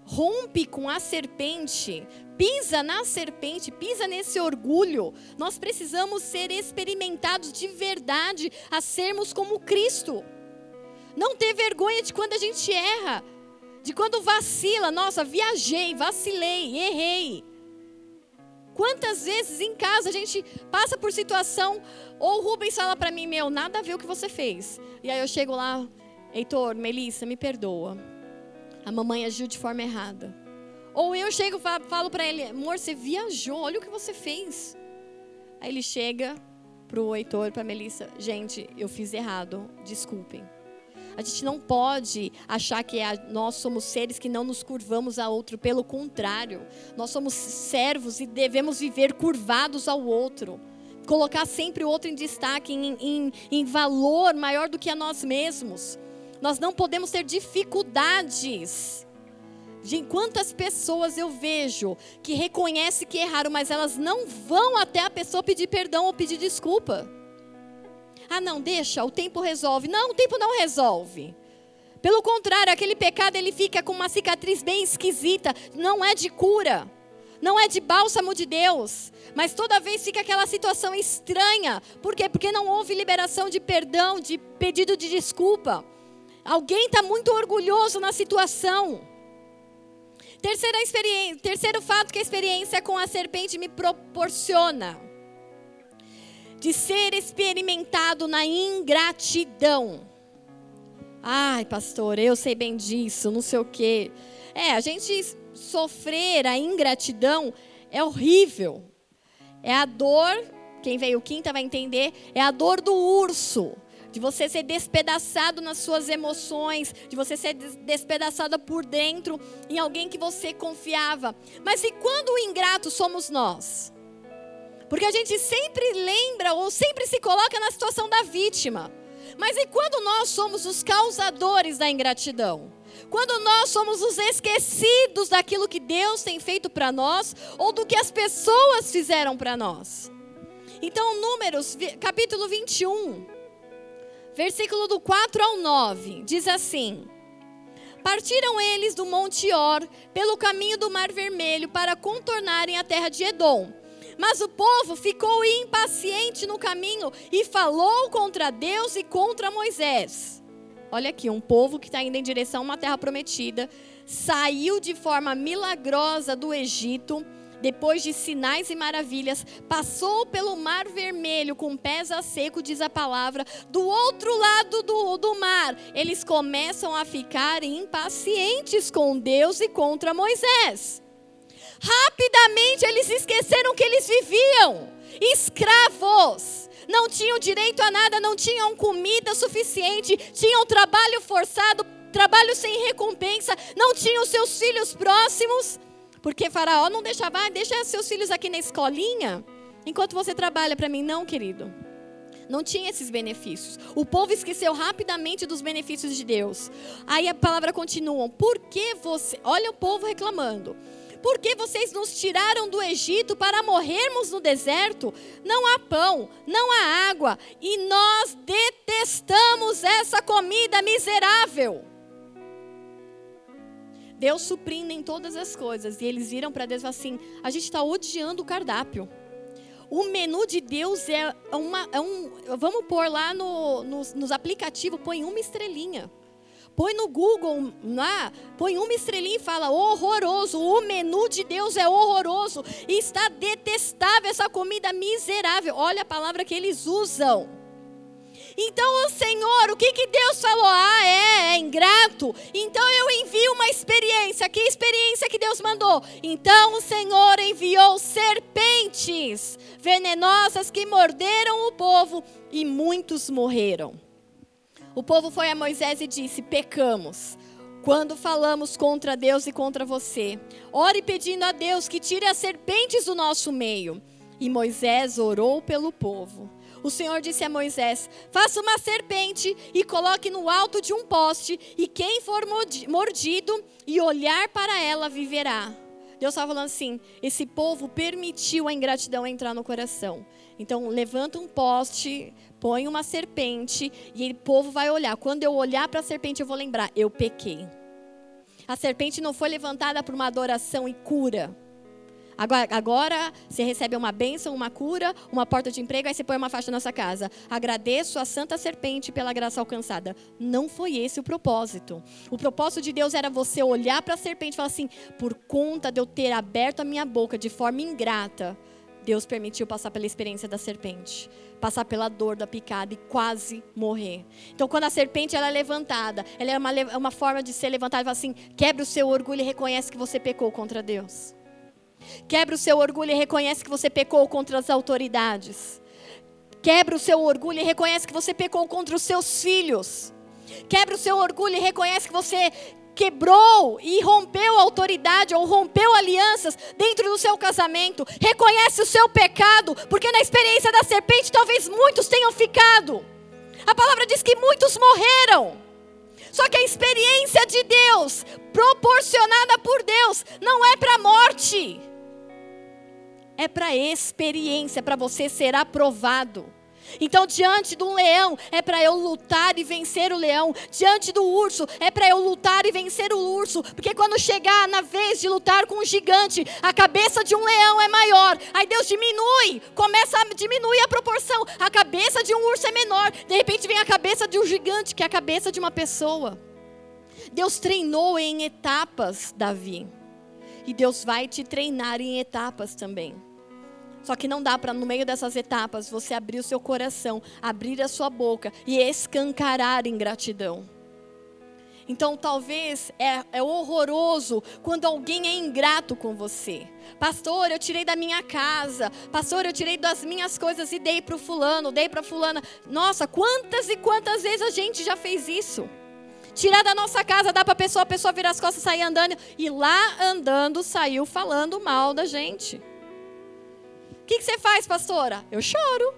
Rompe com a serpente, pisa na serpente, pisa nesse orgulho. Nós precisamos ser experimentados de verdade a sermos como Cristo. Não ter vergonha de quando a gente erra, de quando vacila. Nossa, viajei, vacilei, errei. Quantas vezes em casa a gente passa por situação, ou o Rubens fala para mim, meu, nada a ver o que você fez. E aí eu chego lá, Heitor, Melissa, me perdoa. A mamãe agiu de forma errada. Ou eu chego e falo para ele, amor, você viajou, olha o que você fez. Aí ele chega pro Heitor, pra Melissa, gente, eu fiz errado, desculpem. A gente não pode achar que é, nós somos seres que não nos curvamos a outro. Pelo contrário, nós somos servos e devemos viver curvados ao outro. Colocar sempre o outro em destaque, em, em, em valor maior do que a nós mesmos. Nós não podemos ter dificuldades. De quantas pessoas eu vejo que reconhecem que erraram, mas elas não vão até a pessoa pedir perdão ou pedir desculpa. Ah, não, deixa, o tempo resolve. Não, o tempo não resolve. Pelo contrário, aquele pecado ele fica com uma cicatriz bem esquisita, não é de cura. Não é de bálsamo de Deus, mas toda vez fica aquela situação estranha. Por quê? Porque não houve liberação de perdão, de pedido de desculpa. Alguém está muito orgulhoso na situação. Terceira experiência, terceiro fato que a experiência com a serpente me proporciona de ser experimentado na ingratidão. Ai, pastor, eu sei bem disso, não sei o quê. É, a gente sofrer a ingratidão é horrível. É a dor, quem veio quinta vai entender, é a dor do urso. De você ser despedaçado nas suas emoções, de você ser despedaçada por dentro em alguém que você confiava. Mas e quando o ingrato somos nós? Porque a gente sempre lembra ou sempre se coloca na situação da vítima. Mas e quando nós somos os causadores da ingratidão? Quando nós somos os esquecidos daquilo que Deus tem feito para nós ou do que as pessoas fizeram para nós? Então, Números, capítulo 21, versículo do 4 ao 9, diz assim: Partiram eles do Monte Or pelo caminho do Mar Vermelho para contornarem a terra de Edom. Mas o povo ficou impaciente no caminho e falou contra Deus e contra Moisés. Olha aqui, um povo que está indo em direção a uma terra prometida, saiu de forma milagrosa do Egito, depois de sinais e maravilhas, passou pelo mar vermelho com pés a seco, diz a palavra. Do outro lado do, do mar, eles começam a ficar impacientes com Deus e contra Moisés. Rapidamente eles esqueceram que eles viviam escravos. Não tinham direito a nada, não tinham comida suficiente, tinham trabalho forçado, trabalho sem recompensa, não tinham seus filhos próximos. Porque Faraó não deixava, ah, deixa seus filhos aqui na escolinha, enquanto você trabalha para mim. Não, querido. Não tinha esses benefícios. O povo esqueceu rapidamente dos benefícios de Deus. Aí a palavra continua: por que você. Olha o povo reclamando. Por que vocês nos tiraram do Egito para morrermos no deserto? Não há pão, não há água, e nós detestamos essa comida miserável. Deus suprindo em todas as coisas. E eles viram para Deus assim: a gente está odiando o cardápio. O menu de Deus é, uma, é um. Vamos pôr lá no, nos, nos aplicativos, põe uma estrelinha. Põe no Google lá, põe uma estrelinha e fala horroroso. O menu de Deus é horroroso. Está detestável essa comida miserável. Olha a palavra que eles usam. Então o Senhor, o que, que Deus falou? Ah, é, é ingrato. Então eu envio uma experiência. Que experiência que Deus mandou? Então o Senhor enviou serpentes venenosas que morderam o povo e muitos morreram. O povo foi a Moisés e disse: Pecamos. Quando falamos contra Deus e contra você, ore pedindo a Deus que tire as serpentes do nosso meio. E Moisés orou pelo povo. O Senhor disse a Moisés: Faça uma serpente e coloque no alto de um poste, e quem for mordido e olhar para ela viverá. Deus estava falando assim: esse povo permitiu a ingratidão entrar no coração. Então, levanta um poste, põe uma serpente, e o povo vai olhar. Quando eu olhar para a serpente, eu vou lembrar: eu pequei. A serpente não foi levantada por uma adoração e cura. Agora, agora você recebe uma bênção, uma cura, uma porta de emprego, aí você põe uma faixa na sua casa. Agradeço a Santa Serpente pela graça alcançada. Não foi esse o propósito. O propósito de Deus era você olhar para a serpente e falar assim: por conta de eu ter aberto a minha boca de forma ingrata, Deus permitiu passar pela experiência da serpente, passar pela dor da picada e quase morrer. Então, quando a serpente ela é levantada, ela é uma, uma forma de ser levantada assim: quebra o seu orgulho e reconhece que você pecou contra Deus. Quebra o seu orgulho e reconhece que você pecou contra as autoridades. Quebra o seu orgulho e reconhece que você pecou contra os seus filhos. Quebra o seu orgulho e reconhece que você quebrou e rompeu autoridade ou rompeu alianças dentro do seu casamento. Reconhece o seu pecado, porque na experiência da serpente talvez muitos tenham ficado. A palavra diz que muitos morreram. Só que a experiência de Deus, proporcionada por Deus, não é para a morte é para experiência, para você ser aprovado. Então, diante de um leão, é para eu lutar e vencer o leão. Diante do urso, é para eu lutar e vencer o urso. Porque quando chegar na vez de lutar com um gigante, a cabeça de um leão é maior. Aí Deus diminui, começa a diminuir a proporção. A cabeça de um urso é menor. De repente vem a cabeça de um gigante, que é a cabeça de uma pessoa. Deus treinou em etapas, Davi. E Deus vai te treinar em etapas também. Só que não dá para, no meio dessas etapas, você abrir o seu coração, abrir a sua boca e escancarar ingratidão. Então, talvez é, é, horroroso quando alguém é ingrato com você. Pastor, eu tirei da minha casa. Pastor, eu tirei das minhas coisas e dei para o fulano, dei para fulana. Nossa, quantas e quantas vezes a gente já fez isso? Tirar da nossa casa, dar para a pessoa, a pessoa virar as costas, sair andando. E lá andando, saiu falando mal da gente. O que, que você faz, pastora? Eu choro.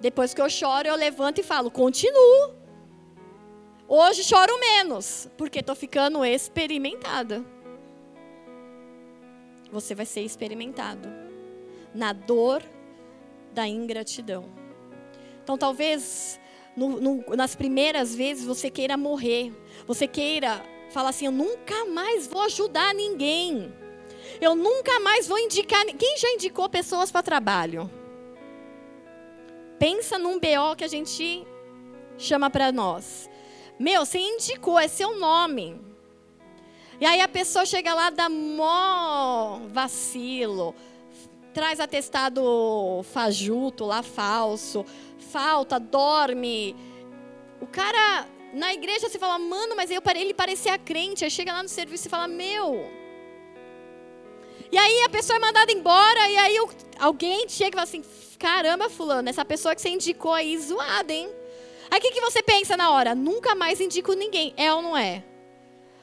Depois que eu choro, eu levanto e falo, continuo. Hoje choro menos, porque estou ficando experimentada. Você vai ser experimentado na dor da ingratidão. Então, talvez no, no, nas primeiras vezes você queira morrer, você queira falar assim: eu nunca mais vou ajudar ninguém. Eu nunca mais vou indicar. Quem já indicou pessoas para trabalho? Pensa num BO que a gente chama para nós. Meu, você indicou, é seu nome. E aí a pessoa chega lá, dá mó vacilo, traz atestado fajuto lá, falso, falta, dorme. O cara, na igreja você fala, mano, mas eu, ele parecia crente. Aí chega lá no serviço e fala, meu, e aí a pessoa é mandada embora, e aí alguém chega e fala assim: caramba, fulano, essa pessoa que você indicou aí, zoada, hein? Aí o que, que você pensa na hora? Nunca mais indico ninguém, é ou não é?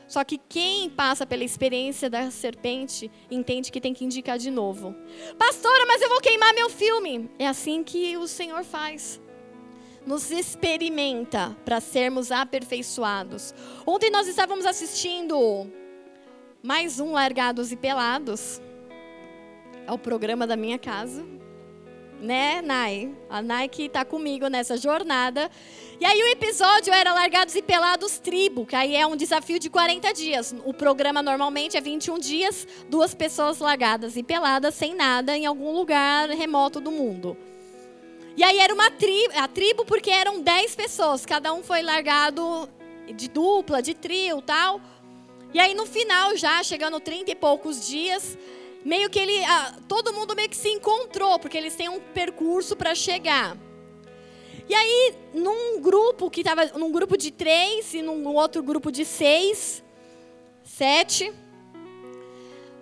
Só que quem passa pela experiência da serpente entende que tem que indicar de novo. Pastora, mas eu vou queimar meu filme. É assim que o Senhor faz. Nos experimenta para sermos aperfeiçoados. Ontem nós estávamos assistindo mais um Largados e Pelados. É o programa da minha casa. né, Nai? A Nai que está comigo nessa jornada. E aí o episódio era Largados e Pelados Tribo, que aí é um desafio de 40 dias. O programa normalmente é 21 dias, duas pessoas largadas e peladas, sem nada, em algum lugar remoto do mundo. E aí era uma tribo, a tribo porque eram 10 pessoas, cada um foi largado de dupla, de trio, tal. E aí no final já, chegando 30 e poucos dias, meio que ele, ah, todo mundo meio que se encontrou, porque eles têm um percurso para chegar. E aí, num grupo que estava, num grupo de três e num outro grupo de seis, sete,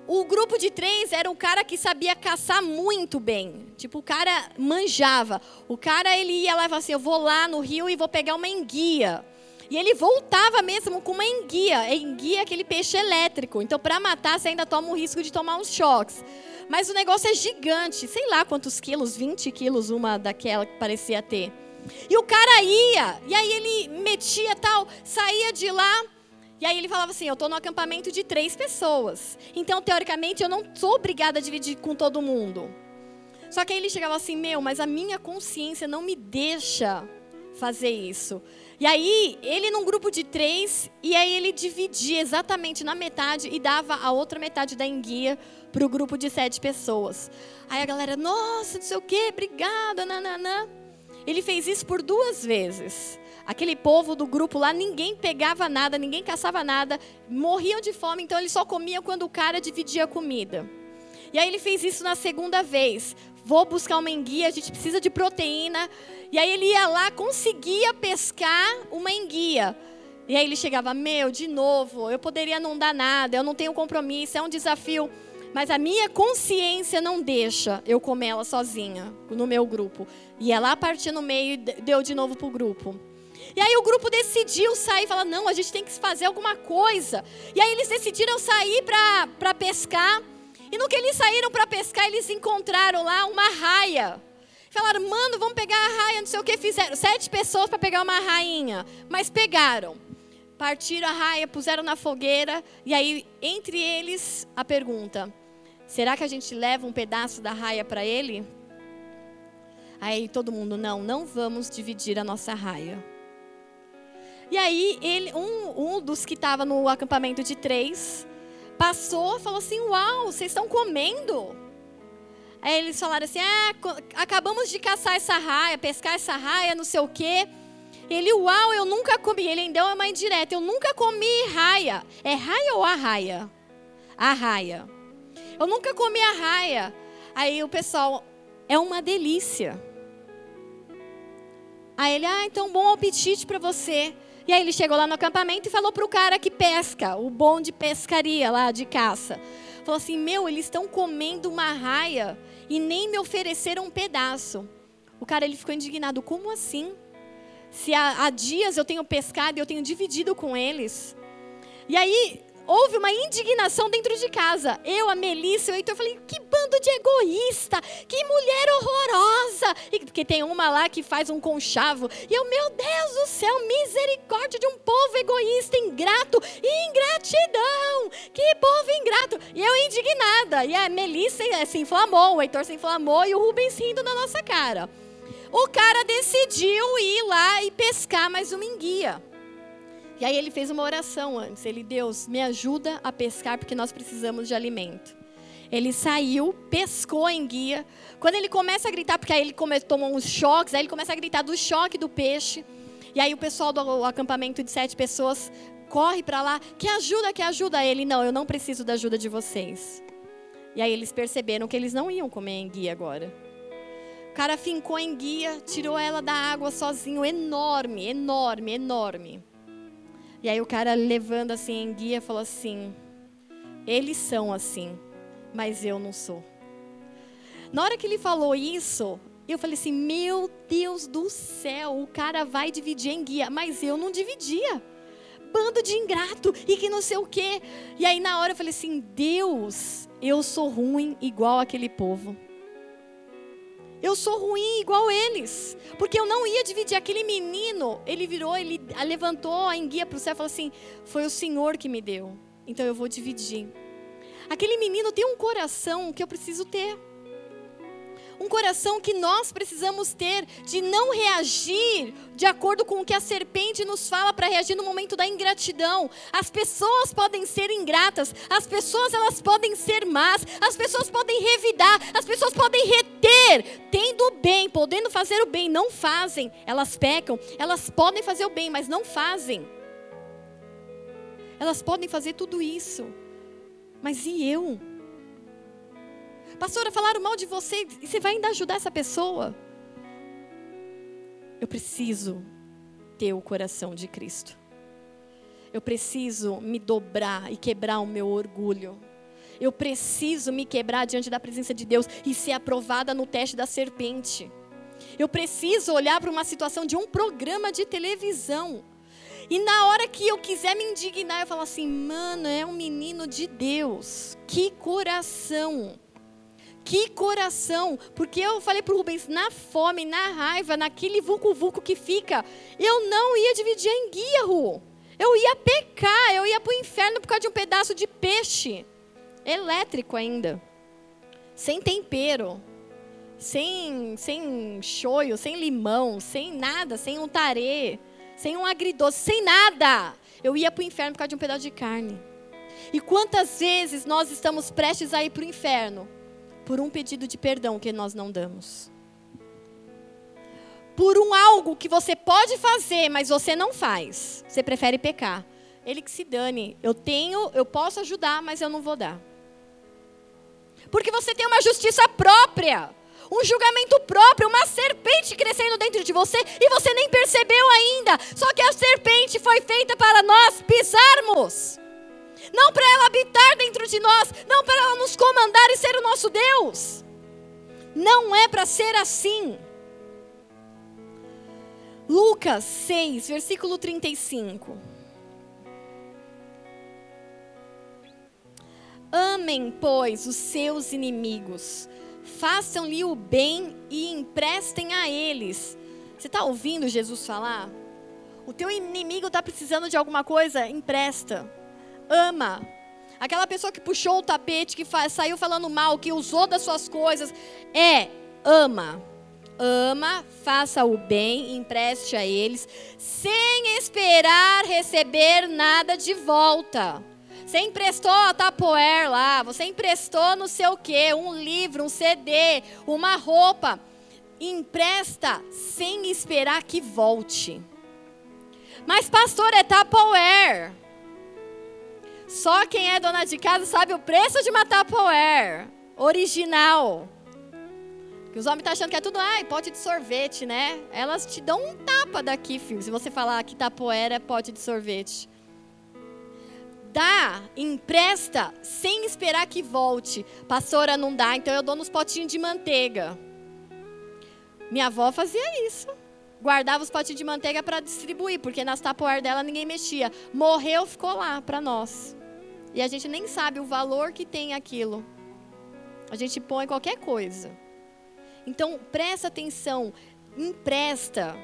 o grupo de três era um cara que sabia caçar muito bem. Tipo, o cara manjava. O cara, ele ia lá e falava assim, eu vou lá no rio e vou pegar uma enguia. E ele voltava mesmo com uma enguia. Enguia é aquele peixe elétrico. Então, para matar, você ainda toma o risco de tomar uns choques. Mas o negócio é gigante. Sei lá quantos quilos, 20 quilos uma daquela que parecia ter. E o cara ia. E aí ele metia tal, saía de lá. E aí ele falava assim: Eu estou no acampamento de três pessoas. Então, teoricamente, eu não sou obrigada a dividir com todo mundo. Só que aí ele chegava assim: Meu, mas a minha consciência não me deixa fazer isso. E aí, ele num grupo de três, e aí ele dividia exatamente na metade e dava a outra metade da enguia para o grupo de sete pessoas. Aí a galera, nossa, não sei o quê, obrigada, nananã. Ele fez isso por duas vezes. Aquele povo do grupo lá, ninguém pegava nada, ninguém caçava nada, morriam de fome, então ele só comia quando o cara dividia a comida. E aí ele fez isso na segunda vez. Vou buscar uma enguia, a gente precisa de proteína. E aí ele ia lá, conseguia pescar uma enguia. E aí ele chegava, meu, de novo, eu poderia não dar nada, eu não tenho compromisso, é um desafio. Mas a minha consciência não deixa eu comer ela sozinha, no meu grupo. E ela partiu no meio e deu de novo para o grupo. E aí o grupo decidiu sair e falar: não, a gente tem que fazer alguma coisa. E aí eles decidiram sair para pescar. E no que eles saíram para pescar, eles encontraram lá uma raia. Falaram, mano, vamos pegar a raia, não sei o que fizeram. Sete pessoas para pegar uma rainha. Mas pegaram. Partiram a raia, puseram na fogueira. E aí, entre eles, a pergunta: será que a gente leva um pedaço da raia para ele? Aí todo mundo, não, não vamos dividir a nossa raia. E aí, ele, um, um dos que estava no acampamento de três passou falou assim: Uau, vocês estão comendo? Aí eles falaram assim: ah, acabamos de caçar essa raia, pescar essa raia, não sei o quê. Ele, uau, eu nunca comi. Ele ainda é uma indireta: eu nunca comi raia. É raia ou arraia? Arraia. Eu nunca comi a raia. Aí o pessoal, é uma delícia. Aí ele, ah, então bom apetite para você. E aí ele chegou lá no acampamento e falou para o cara que pesca, o bom de pescaria lá, de caça. Falou assim: Meu, eles estão comendo uma raia e nem me ofereceram um pedaço. O cara ele ficou indignado: Como assim? Se há, há dias eu tenho pescado e eu tenho dividido com eles. E aí houve uma indignação dentro de casa. Eu, a Melissa o Heitor, falei, que bando de egoísta, que mulher horrorosa. E, porque tem uma lá que faz um conchavo. E eu, meu Deus do céu, misericórdia de um povo egoísta, ingrato ingratidão. Que povo ingrato. E eu indignada. E a Melissa se inflamou, o Heitor se inflamou e o Rubens rindo na nossa cara. O cara decidiu ir lá e pescar mais uma enguia. E aí ele fez uma oração antes. Ele, Deus, me ajuda a pescar porque nós precisamos de alimento. Ele saiu, pescou em guia. Quando ele começa a gritar, porque aí ele tomou uns choques, aí ele começa a gritar do choque do peixe. E aí o pessoal do acampamento de sete pessoas corre para lá, que ajuda, que ajuda. Ele, não, eu não preciso da ajuda de vocês. E aí eles perceberam que eles não iam comer em guia agora. O cara fincou em guia, tirou ela da água sozinho, enorme, enorme, enorme. E aí o cara levando assim em guia falou assim: eles são assim, mas eu não sou. Na hora que ele falou isso, eu falei assim: meu Deus do céu, o cara vai dividir em guia, mas eu não dividia. Bando de ingrato e que não sei o quê. E aí na hora eu falei assim: Deus, eu sou ruim igual aquele povo. Eu sou ruim igual eles. Porque eu não ia dividir. Aquele menino, ele virou, ele levantou a enguia para o céu e falou assim: Foi o Senhor que me deu. Então eu vou dividir. Aquele menino tem um coração que eu preciso ter. Um coração que nós precisamos ter de não reagir de acordo com o que a serpente nos fala para reagir no momento da ingratidão. As pessoas podem ser ingratas, as pessoas elas podem ser más, as pessoas podem revidar, as pessoas podem reter, tendo o bem, podendo fazer o bem, não fazem. Elas pecam, elas podem fazer o bem, mas não fazem. Elas podem fazer tudo isso. Mas e eu? Pastora, falaram mal de você e você vai ainda ajudar essa pessoa? Eu preciso ter o coração de Cristo. Eu preciso me dobrar e quebrar o meu orgulho. Eu preciso me quebrar diante da presença de Deus e ser aprovada no teste da serpente. Eu preciso olhar para uma situação de um programa de televisão. E na hora que eu quiser me indignar, eu falo assim: mano, é um menino de Deus. Que coração. Que coração, porque eu falei para o Rubens, na fome, na raiva, naquele vulco-vulco que fica, eu não ia dividir em guia, Eu ia pecar, eu ia para o inferno por causa de um pedaço de peixe. Elétrico ainda. Sem tempero. Sem, sem choio, sem limão, sem nada, sem um tarê, sem um agridoce, sem nada. Eu ia para o inferno por causa de um pedaço de carne. E quantas vezes nós estamos prestes a ir para o inferno por um pedido de perdão que nós não damos. Por um algo que você pode fazer, mas você não faz. Você prefere pecar. Ele que se dane. Eu tenho, eu posso ajudar, mas eu não vou dar. Porque você tem uma justiça própria um julgamento próprio, uma serpente crescendo dentro de você e você nem percebeu ainda. Só que a serpente foi feita para nós pisarmos não para ela habitar dentro de nós, não para ela nos comandar e ser o nosso Deus. Não é para ser assim. Lucas 6, versículo 35. Amem, pois, os seus inimigos, façam-lhe o bem e emprestem a eles. Você está ouvindo Jesus falar? O teu inimigo está precisando de alguma coisa? Empresta ama. Aquela pessoa que puxou o tapete, que saiu falando mal, que usou das suas coisas, é ama. Ama, faça o bem, empreste a eles, sem esperar receber nada de volta. Você emprestou a Tapoer lá, você emprestou não sei o quê, um livro, um CD, uma roupa. Empresta sem esperar que volte. Mas pastor, é Tupperware. Só quem é dona de casa sabe o preço de uma Tupperware original. Que os homens estão tá achando que é tudo, ai, pote de sorvete, né? Elas te dão um tapa daqui, filho, se você falar que Tupperware é pote de sorvete. Dá, empresta, sem esperar que volte. Pastora, não dá, então eu dou nos potinhos de manteiga. Minha avó fazia isso guardava os potinhos de manteiga para distribuir, porque nas tapoar dela ninguém mexia. Morreu, ficou lá para nós. E a gente nem sabe o valor que tem aquilo. A gente põe qualquer coisa. Então, presta atenção, empresta,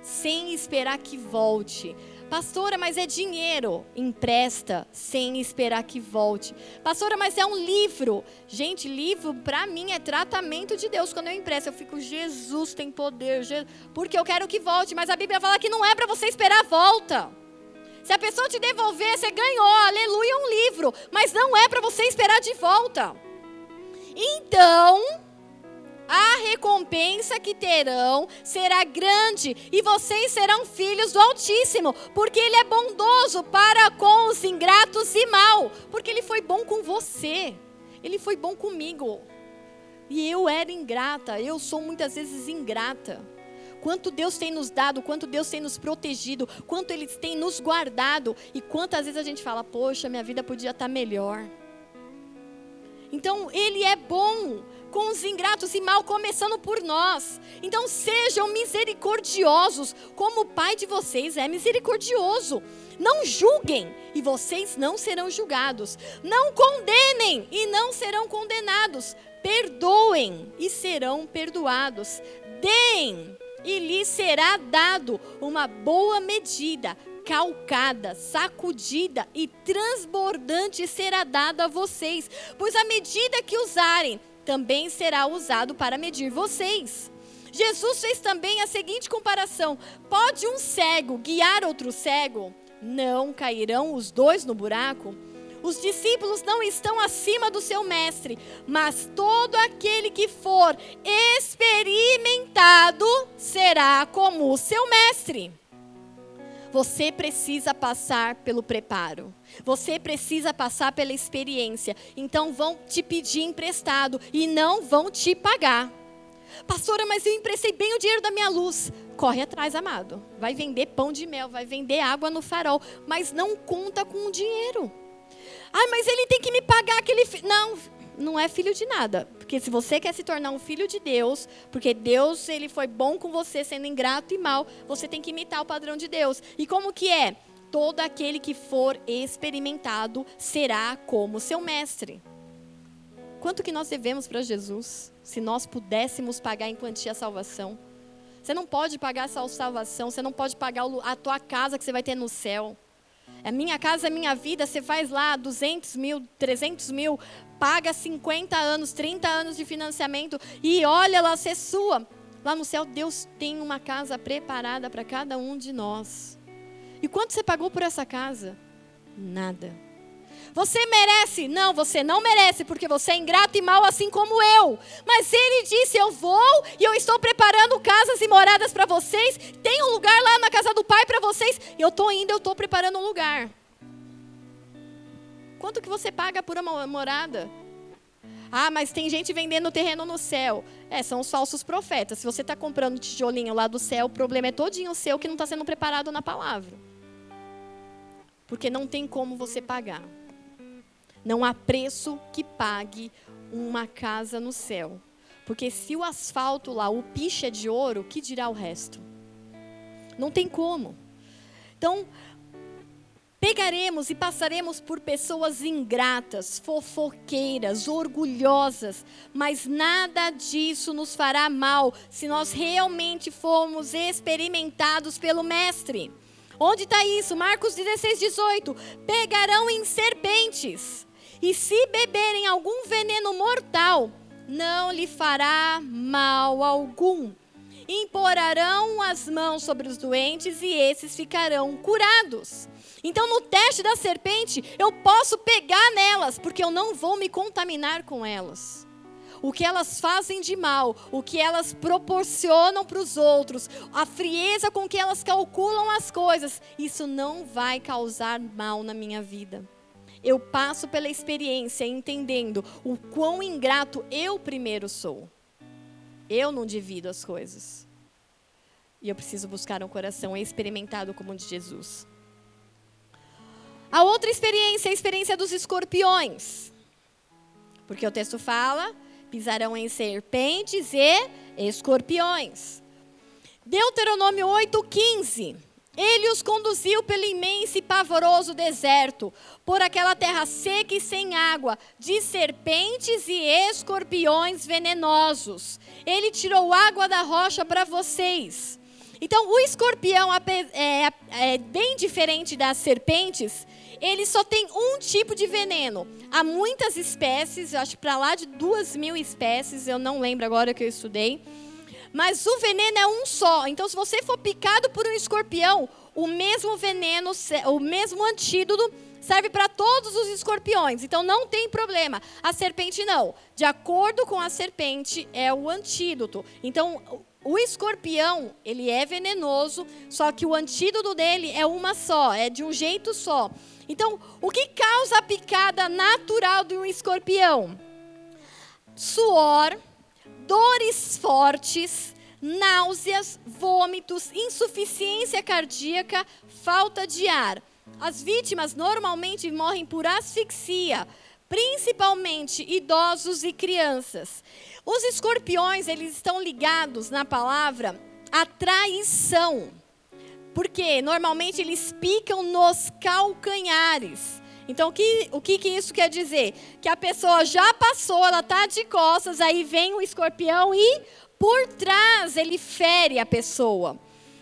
sem esperar que volte. Pastora, mas é dinheiro. Empresta sem esperar que volte. Pastora, mas é um livro. Gente, livro para mim é tratamento de Deus. Quando eu empresto, eu fico, Jesus tem poder, porque eu quero que volte. Mas a Bíblia fala que não é para você esperar a volta. Se a pessoa te devolver, você ganhou, aleluia, um livro. Mas não é para você esperar de volta. Então, a recompensa que terão será grande e vocês serão filhos do Altíssimo, porque Ele é bondoso para com os ingratos e mal, porque Ele foi bom com você, Ele foi bom comigo. E eu era ingrata, eu sou muitas vezes ingrata quanto Deus tem nos dado, quanto Deus tem nos protegido, quanto Ele tem nos guardado e quantas vezes a gente fala, poxa, minha vida podia estar melhor. Então, Ele é bom com os ingratos e mal, começando por nós. Então, sejam misericordiosos, como o Pai de vocês é misericordioso. Não julguem e vocês não serão julgados. Não condenem e não serão condenados. Perdoem e serão perdoados. Deem e lhe será dado uma boa medida, calcada, sacudida e transbordante será dada a vocês, pois a medida que usarem também será usado para medir vocês. Jesus fez também a seguinte comparação: pode um cego guiar outro cego? Não cairão os dois no buraco? Os discípulos não estão acima do seu mestre, mas todo aquele que for experimentado será como o seu mestre. Você precisa passar pelo preparo. Você precisa passar pela experiência. Então vão te pedir emprestado e não vão te pagar. Pastora, mas eu emprestei bem o dinheiro da minha luz. Corre atrás, amado. Vai vender pão de mel, vai vender água no farol, mas não conta com o dinheiro. Ah, mas ele tem que me pagar aquele. Fi... Não, não é filho de nada. Porque se você quer se tornar um filho de Deus, porque Deus ele foi bom com você, sendo ingrato e mal, você tem que imitar o padrão de Deus. E como que é? Todo aquele que for experimentado será como seu mestre. Quanto que nós devemos para Jesus? Se nós pudéssemos pagar em quantia a salvação. Você não pode pagar a salvação, você não pode pagar a tua casa que você vai ter no céu. É minha casa, é minha vida. Você faz lá 200 mil, 300 mil, paga 50 anos, 30 anos de financiamento e olha ela ser sua. Lá no céu, Deus tem uma casa preparada para cada um de nós. E quanto você pagou por essa casa? Nada. Você merece? Não, você não merece, porque você é ingrato e mal assim como eu. Mas ele disse: Eu vou e eu estou preparando casas e moradas para vocês. Tem um lugar lá na casa do Pai para vocês. Eu estou indo, eu estou preparando um lugar. Quanto que você paga por uma morada? Ah, mas tem gente vendendo terreno no céu. É, são os falsos profetas. Se você está comprando tijolinho lá do céu, o problema é todinho seu que não está sendo preparado na palavra. Porque não tem como você pagar. Não há preço que pague uma casa no céu. Porque se o asfalto lá, o piche é de ouro, que dirá o resto? Não tem como. Então, pegaremos e passaremos por pessoas ingratas, fofoqueiras, orgulhosas, mas nada disso nos fará mal se nós realmente formos experimentados pelo Mestre. Onde está isso? Marcos 16, 18. Pegarão em serpentes e se beberem algum veneno mortal, não lhe fará mal algum. Imporarão as mãos sobre os doentes e esses ficarão curados. Então, no teste da serpente, eu posso pegar nelas, porque eu não vou me contaminar com elas. O que elas fazem de mal, o que elas proporcionam para os outros, a frieza com que elas calculam as coisas, isso não vai causar mal na minha vida eu passo pela experiência entendendo o quão ingrato eu primeiro sou. Eu não divido as coisas. E eu preciso buscar um coração experimentado como o de Jesus. A outra experiência é a experiência dos escorpiões. Porque o texto fala: pisarão em serpentes e escorpiões. Deuteronômio 8,15. Ele os conduziu pelo imenso e pavoroso deserto, por aquela terra seca e sem água, de serpentes e escorpiões venenosos. Ele tirou água da rocha para vocês. Então, o escorpião é, é, bem diferente das serpentes. Ele só tem um tipo de veneno. Há muitas espécies, eu acho para lá de duas mil espécies, eu não lembro agora que eu estudei. Mas o veneno é um só. Então, se você for picado por um escorpião, o mesmo veneno, o mesmo antídoto serve para todos os escorpiões. Então, não tem problema. A serpente não. De acordo com a serpente, é o antídoto. Então, o escorpião, ele é venenoso, só que o antídoto dele é uma só, é de um jeito só. Então, o que causa a picada natural de um escorpião? Suor dores fortes, náuseas, vômitos, insuficiência cardíaca, falta de ar. As vítimas normalmente morrem por asfixia, principalmente idosos e crianças. Os escorpiões, eles estão ligados na palavra à traição. Porque normalmente eles picam nos calcanhares. Então, o que, o que, que isso quer dizer? Que a pessoa já passou, ela está de costas, aí vem o escorpião e por trás ele fere a pessoa.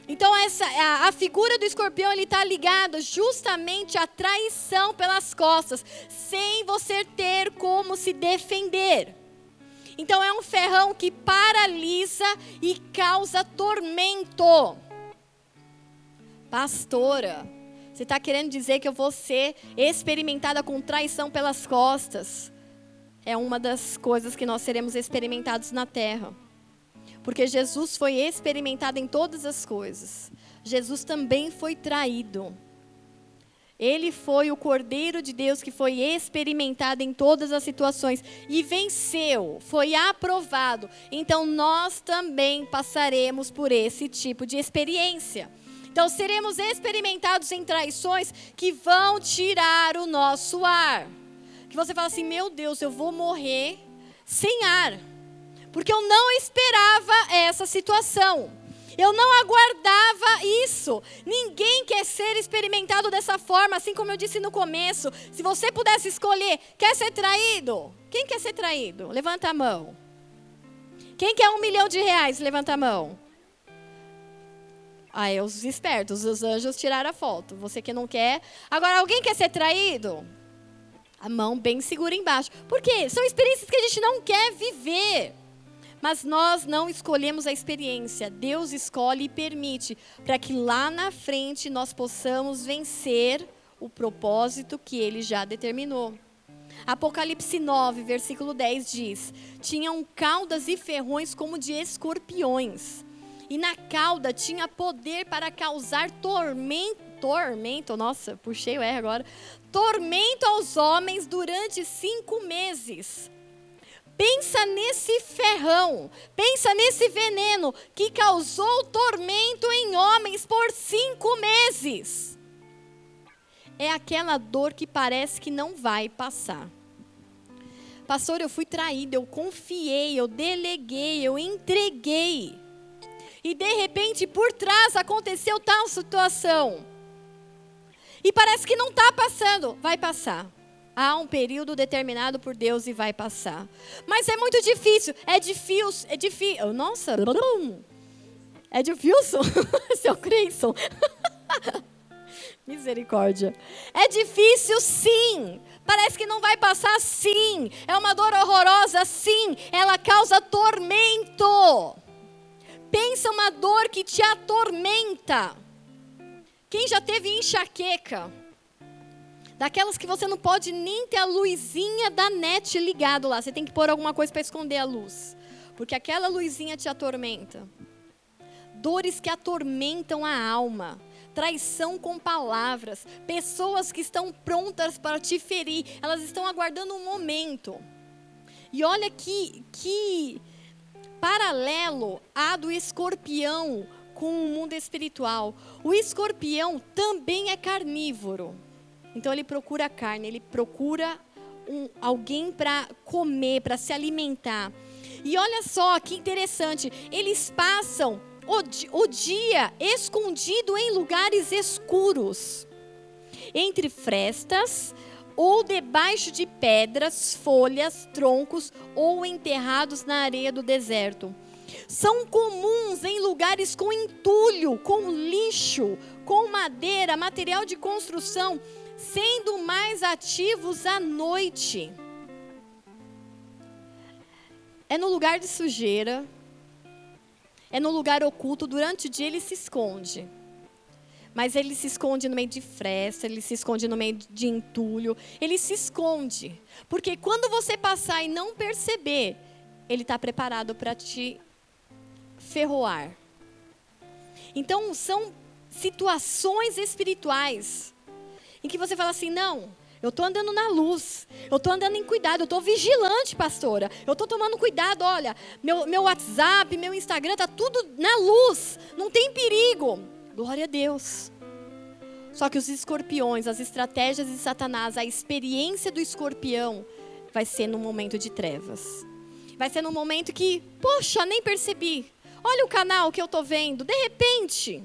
Então, essa, a, a figura do escorpião está ligada justamente à traição pelas costas, sem você ter como se defender. Então é um ferrão que paralisa e causa tormento. Pastora, você está querendo dizer que eu vou ser experimentada com traição pelas costas? É uma das coisas que nós seremos experimentados na terra. Porque Jesus foi experimentado em todas as coisas. Jesus também foi traído. Ele foi o Cordeiro de Deus que foi experimentado em todas as situações e venceu, foi aprovado. Então nós também passaremos por esse tipo de experiência. Então seremos experimentados em traições que vão tirar o nosso ar. Que você fala assim: "Meu Deus, eu vou morrer sem ar". Porque eu não esperava essa situação. Eu não aguardava isso. Ninguém quer ser experimentado dessa forma, assim como eu disse no começo. Se você pudesse escolher, quer ser traído? Quem quer ser traído? Levanta a mão. Quem quer um milhão de reais? Levanta a mão. Aí os espertos, os anjos tiraram a foto. Você que não quer. Agora, alguém quer ser traído? A mão bem segura embaixo. Por quê? São experiências que a gente não quer viver. Mas nós não escolhemos a experiência, Deus escolhe e permite para que lá na frente nós possamos vencer o propósito que ele já determinou. Apocalipse 9, versículo 10 diz: Tinham caudas e ferrões como de escorpiões, e na cauda tinha poder para causar tormento tormento, nossa, puxei o R agora, tormento aos homens durante cinco meses. Pensa nesse ferrão, pensa nesse veneno que causou tormento em homens por cinco meses. É aquela dor que parece que não vai passar. Pastor, eu fui traída, eu confiei, eu deleguei, eu entreguei. E de repente, por trás aconteceu tal situação. E parece que não está passando. Vai passar. Há um período determinado por Deus e vai passar. Mas é muito difícil. É difícil. É difícil. Nossa. É difícil. Seu Creyson. Misericórdia. É difícil, sim. Parece que não vai passar, sim. É uma dor horrorosa, sim. Ela causa tormento. Pensa uma dor que te atormenta. Quem já teve enxaqueca? Daquelas que você não pode nem ter a luzinha da net ligado lá. Você tem que pôr alguma coisa para esconder a luz. Porque aquela luzinha te atormenta. Dores que atormentam a alma. Traição com palavras. Pessoas que estão prontas para te ferir. Elas estão aguardando um momento. E olha que, que paralelo há do escorpião com o mundo espiritual. O escorpião também é carnívoro. Então ele procura carne, ele procura um, alguém para comer, para se alimentar. E olha só que interessante, eles passam o, o dia escondido em lugares escuros, entre frestas ou debaixo de pedras, folhas, troncos ou enterrados na areia do deserto. São comuns em lugares com entulho, com lixo, com madeira, material de construção sendo mais ativos à noite. É no lugar de sujeira, é no lugar oculto, durante o dia ele se esconde. Mas ele se esconde no meio de fresta, ele se esconde no meio de entulho, ele se esconde. Porque quando você passar e não perceber, ele está preparado para te ferroar. Então, são situações espirituais em que você fala assim: não, eu estou andando na luz, eu estou andando em cuidado, eu estou vigilante, pastora. Eu estou tomando cuidado, olha, meu, meu WhatsApp, meu Instagram, está tudo na luz, não tem perigo. Glória a Deus. Só que os escorpiões, as estratégias de Satanás, a experiência do escorpião vai ser no momento de trevas. Vai ser no momento que, poxa, nem percebi. Olha o canal que eu estou vendo. De repente,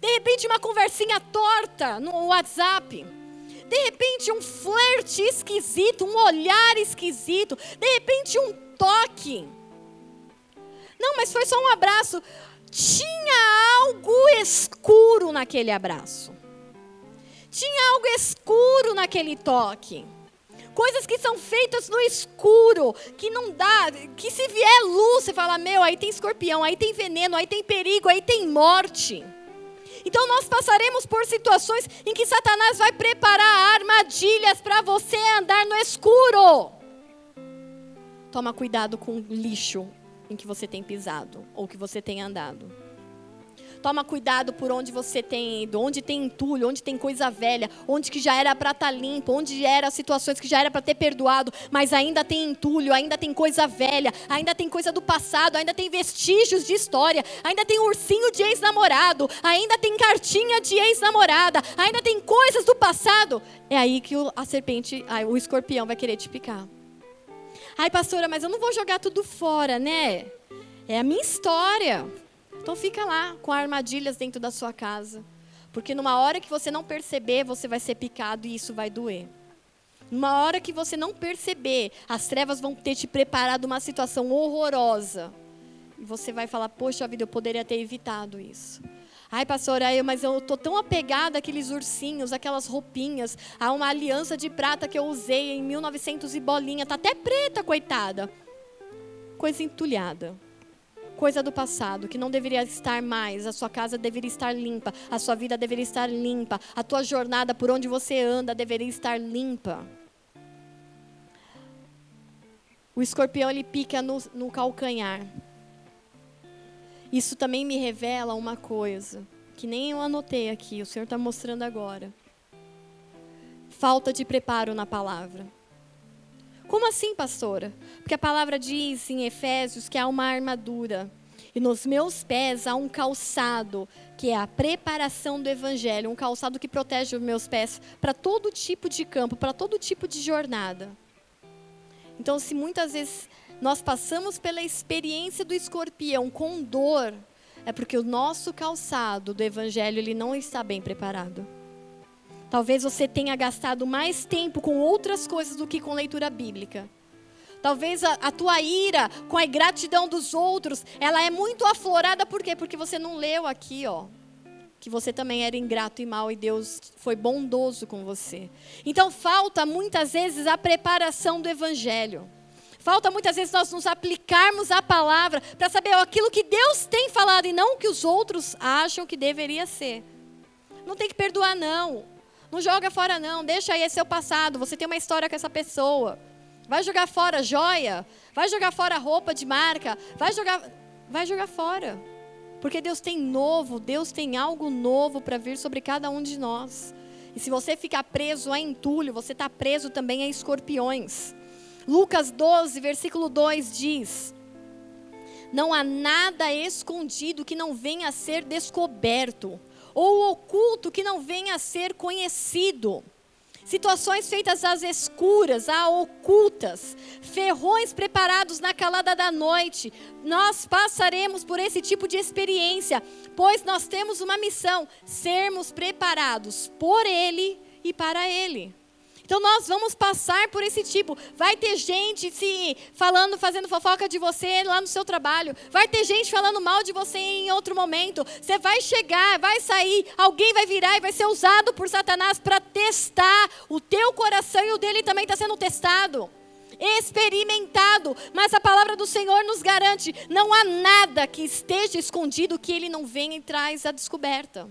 de repente uma conversinha torta no WhatsApp de repente, um flerte esquisito, um olhar esquisito. De repente, um toque. Não, mas foi só um abraço. Tinha algo escuro naquele abraço. Tinha algo escuro naquele toque. coisas que são feitas no escuro, que não dá, que se vier luz, você fala: meu, aí tem escorpião, aí tem veneno, aí tem perigo, aí tem morte. Então nós passaremos por situações em que Satanás vai preparar armadilhas para você andar no escuro. Toma cuidado com lixo em que você tem pisado ou que você tem andado. Toma cuidado por onde você tem ido, onde tem entulho, onde tem coisa velha, onde que já era para estar tá limpo, onde era situações que já era para ter perdoado, mas ainda tem entulho, ainda tem coisa velha, ainda tem coisa do passado, ainda tem vestígios de história, ainda tem ursinho de ex-namorado, ainda tem cartinha de ex-namorada, ainda tem coisas do passado. É aí que a serpente, o escorpião vai querer te picar. Ai, pastora, mas eu não vou jogar tudo fora, né? É a minha história. Então fica lá com armadilhas dentro da sua casa. Porque numa hora que você não perceber, você vai ser picado e isso vai doer. Numa hora que você não perceber, as trevas vão ter te preparado uma situação horrorosa. E você vai falar: Poxa vida, eu poderia ter evitado isso. Ai, pastora, mas eu tô tão apegada àqueles ursinhos, aquelas roupinhas, a uma aliança de prata que eu usei em 1900 e bolinha, tá até preta, coitada. Coisa entulhada coisa do passado, que não deveria estar mais. A sua casa deveria estar limpa, a sua vida deveria estar limpa, a tua jornada por onde você anda deveria estar limpa. O escorpião ele pica no, no calcanhar. Isso também me revela uma coisa que nem eu anotei aqui, o Senhor está mostrando agora. Falta de preparo na palavra. Como assim, pastora? Porque a palavra diz em Efésios que há uma armadura. E nos meus pés há um calçado, que é a preparação do evangelho, um calçado que protege os meus pés para todo tipo de campo, para todo tipo de jornada. Então, se muitas vezes nós passamos pela experiência do escorpião com dor, é porque o nosso calçado do evangelho ele não está bem preparado. Talvez você tenha gastado mais tempo com outras coisas do que com leitura bíblica. Talvez a, a, tua ira com a ingratidão dos outros, ela é muito aflorada, por quê? Porque você não leu aqui, ó. Que você também era ingrato e mal e Deus foi bondoso com você. Então falta muitas vezes a preparação do evangelho. Falta muitas vezes nós nos aplicarmos a palavra para saber aquilo que Deus tem falado e não o que os outros acham que deveria ser. Não tem que perdoar, não. Não joga fora, não. Deixa aí, é seu passado. Você tem uma história com essa pessoa. Vai jogar fora joia. Vai jogar fora roupa de marca. Vai jogar, vai jogar fora. Porque Deus tem novo, Deus tem algo novo para vir sobre cada um de nós. E se você ficar preso a entulho, você está preso também a escorpiões. Lucas 12, versículo 2 diz: Não há nada escondido que não venha a ser descoberto, ou oculto que não venha a ser conhecido. Situações feitas às escuras, a ocultas, ferrões preparados na calada da noite. Nós passaremos por esse tipo de experiência, pois nós temos uma missão: sermos preparados por Ele e para Ele. Então nós vamos passar por esse tipo. Vai ter gente se falando, fazendo fofoca de você lá no seu trabalho. Vai ter gente falando mal de você em outro momento. Você vai chegar, vai sair, alguém vai virar e vai ser usado por Satanás para testar o teu coração e o dele também está sendo testado experimentado, mas a palavra do Senhor nos garante: não há nada que esteja escondido que ele não venha e traz a descoberta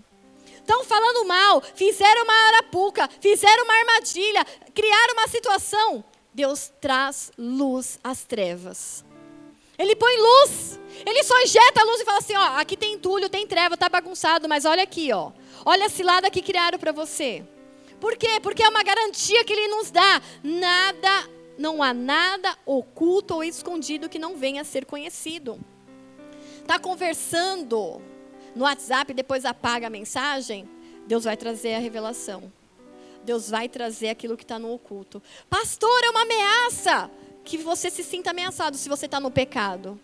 estão falando mal, fizeram uma arapuca, fizeram uma armadilha, criaram uma situação. Deus traz luz às trevas. Ele põe luz. Ele só injeta a luz e fala assim: ó, aqui tem entulho, tem treva, tá bagunçado, mas olha aqui, ó. Olha a cilada que criaram para você. Por quê? Porque é uma garantia que ele nos dá. Nada, não há nada oculto ou escondido que não venha a ser conhecido. Tá conversando no WhatsApp depois apaga a mensagem, Deus vai trazer a revelação. Deus vai trazer aquilo que está no oculto. Pastor, é uma ameaça que você se sinta ameaçado se você está no pecado.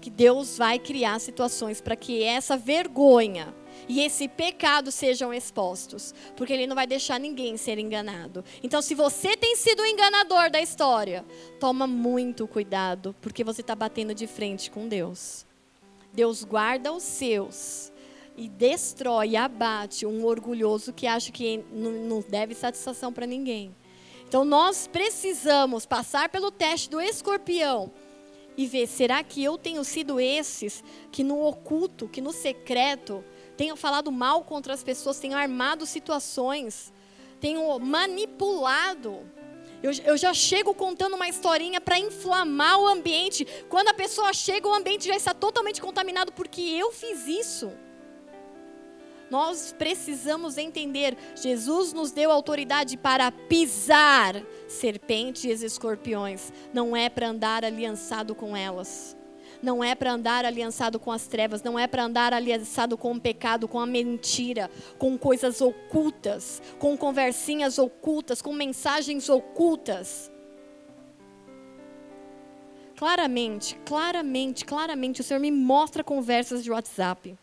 Que Deus vai criar situações para que essa vergonha e esse pecado sejam expostos, porque Ele não vai deixar ninguém ser enganado. Então, se você tem sido o enganador da história, toma muito cuidado, porque você está batendo de frente com Deus. Deus guarda os seus e destrói, abate um orgulhoso que acha que não deve satisfação para ninguém. Então nós precisamos passar pelo teste do escorpião e ver: será que eu tenho sido esses que no oculto, que no secreto, tenho falado mal contra as pessoas, tenho armado situações, tenho manipulado? Eu, eu já chego contando uma historinha para inflamar o ambiente. Quando a pessoa chega, o ambiente já está totalmente contaminado porque eu fiz isso. Nós precisamos entender: Jesus nos deu autoridade para pisar serpentes e escorpiões, não é para andar aliançado com elas. Não é para andar aliançado com as trevas, não é para andar aliançado com o pecado, com a mentira, com coisas ocultas, com conversinhas ocultas, com mensagens ocultas. Claramente, claramente, claramente, o Senhor me mostra conversas de WhatsApp.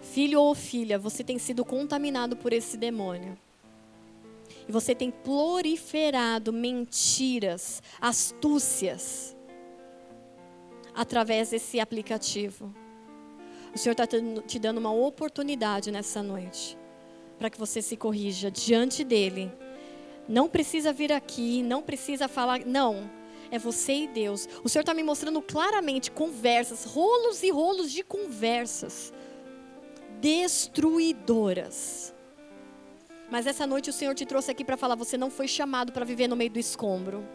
Filho ou filha, você tem sido contaminado por esse demônio. E você tem proliferado mentiras, astúcias, através desse aplicativo. O Senhor está te dando uma oportunidade nessa noite, para que você se corrija diante dEle. Não precisa vir aqui, não precisa falar, não. É você e Deus. O Senhor está me mostrando claramente conversas, rolos e rolos de conversas destruidoras. Mas essa noite o Senhor te trouxe aqui para falar: você não foi chamado para viver no meio do escombro.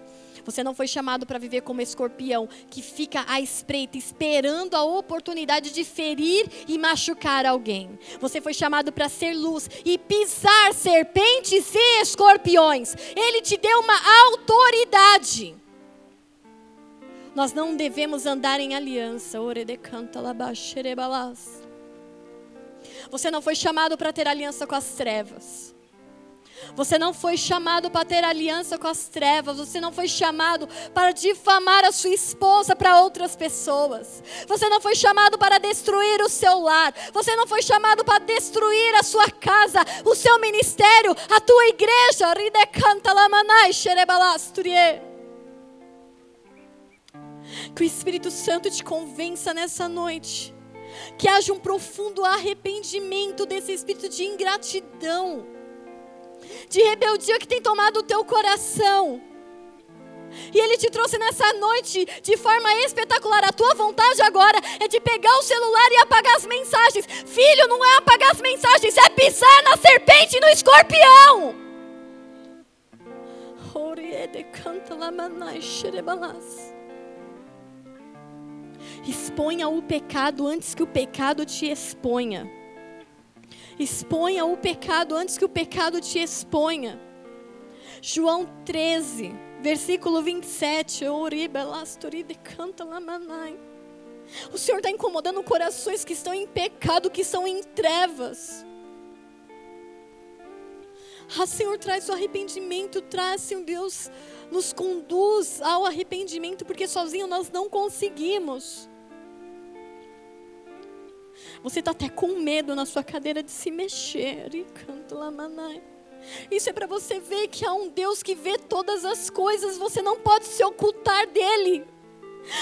Você não foi chamado para viver como escorpião que fica à espreita, esperando a oportunidade de ferir e machucar alguém. Você foi chamado para ser luz e pisar serpentes e escorpiões. Ele te deu uma autoridade. Nós não devemos andar em aliança. Você não foi chamado para ter aliança com as trevas. Você não foi chamado para ter aliança com as trevas. Você não foi chamado para difamar a sua esposa para outras pessoas. Você não foi chamado para destruir o seu lar. Você não foi chamado para destruir a sua casa, o seu ministério, a tua igreja. Que o Espírito Santo te convença nessa noite que haja um profundo arrependimento desse espírito de ingratidão, de rebeldia que tem tomado o teu coração. E Ele te trouxe nessa noite de forma espetacular. A tua vontade agora é de pegar o celular e apagar as mensagens. Filho, não é apagar as mensagens, é pisar na serpente e no escorpião. Exponha o pecado antes que o pecado te exponha. Exponha o pecado antes que o pecado te exponha. João 13, versículo 27. O Senhor está incomodando corações que estão em pecado, que estão em trevas. Ah, Senhor, traz o arrependimento, traz, Senhor Deus, nos conduz ao arrependimento, porque sozinho nós não conseguimos. Você está até com medo na sua cadeira de se mexer. E canto lamanai. Isso é para você ver que há um Deus que vê todas as coisas, você não pode se ocultar dele.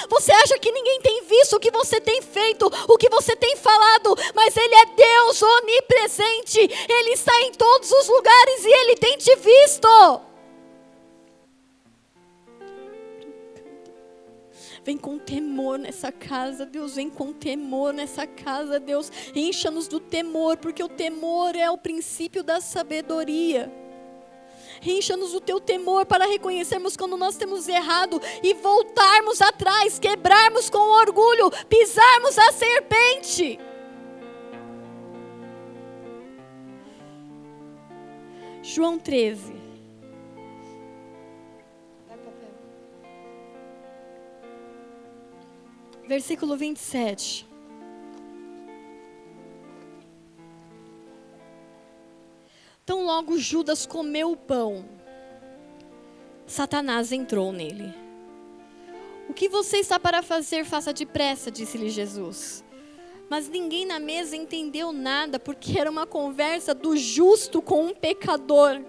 Você acha que ninguém tem visto o que você tem feito, o que você tem falado, mas Ele é Deus onipresente, Ele está em todos os lugares e Ele tem te visto. Vem com temor nessa casa, Deus. Vem com temor nessa casa, Deus. Encha-nos do temor, porque o temor é o princípio da sabedoria. Encha-nos o teu temor para reconhecermos quando nós temos errado e voltarmos atrás, quebrarmos com orgulho, pisarmos a serpente. João 13. Versículo 27. Então, logo Judas comeu o pão, Satanás entrou nele. O que você está para fazer, faça depressa, disse-lhe Jesus. Mas ninguém na mesa entendeu nada, porque era uma conversa do justo com um pecador.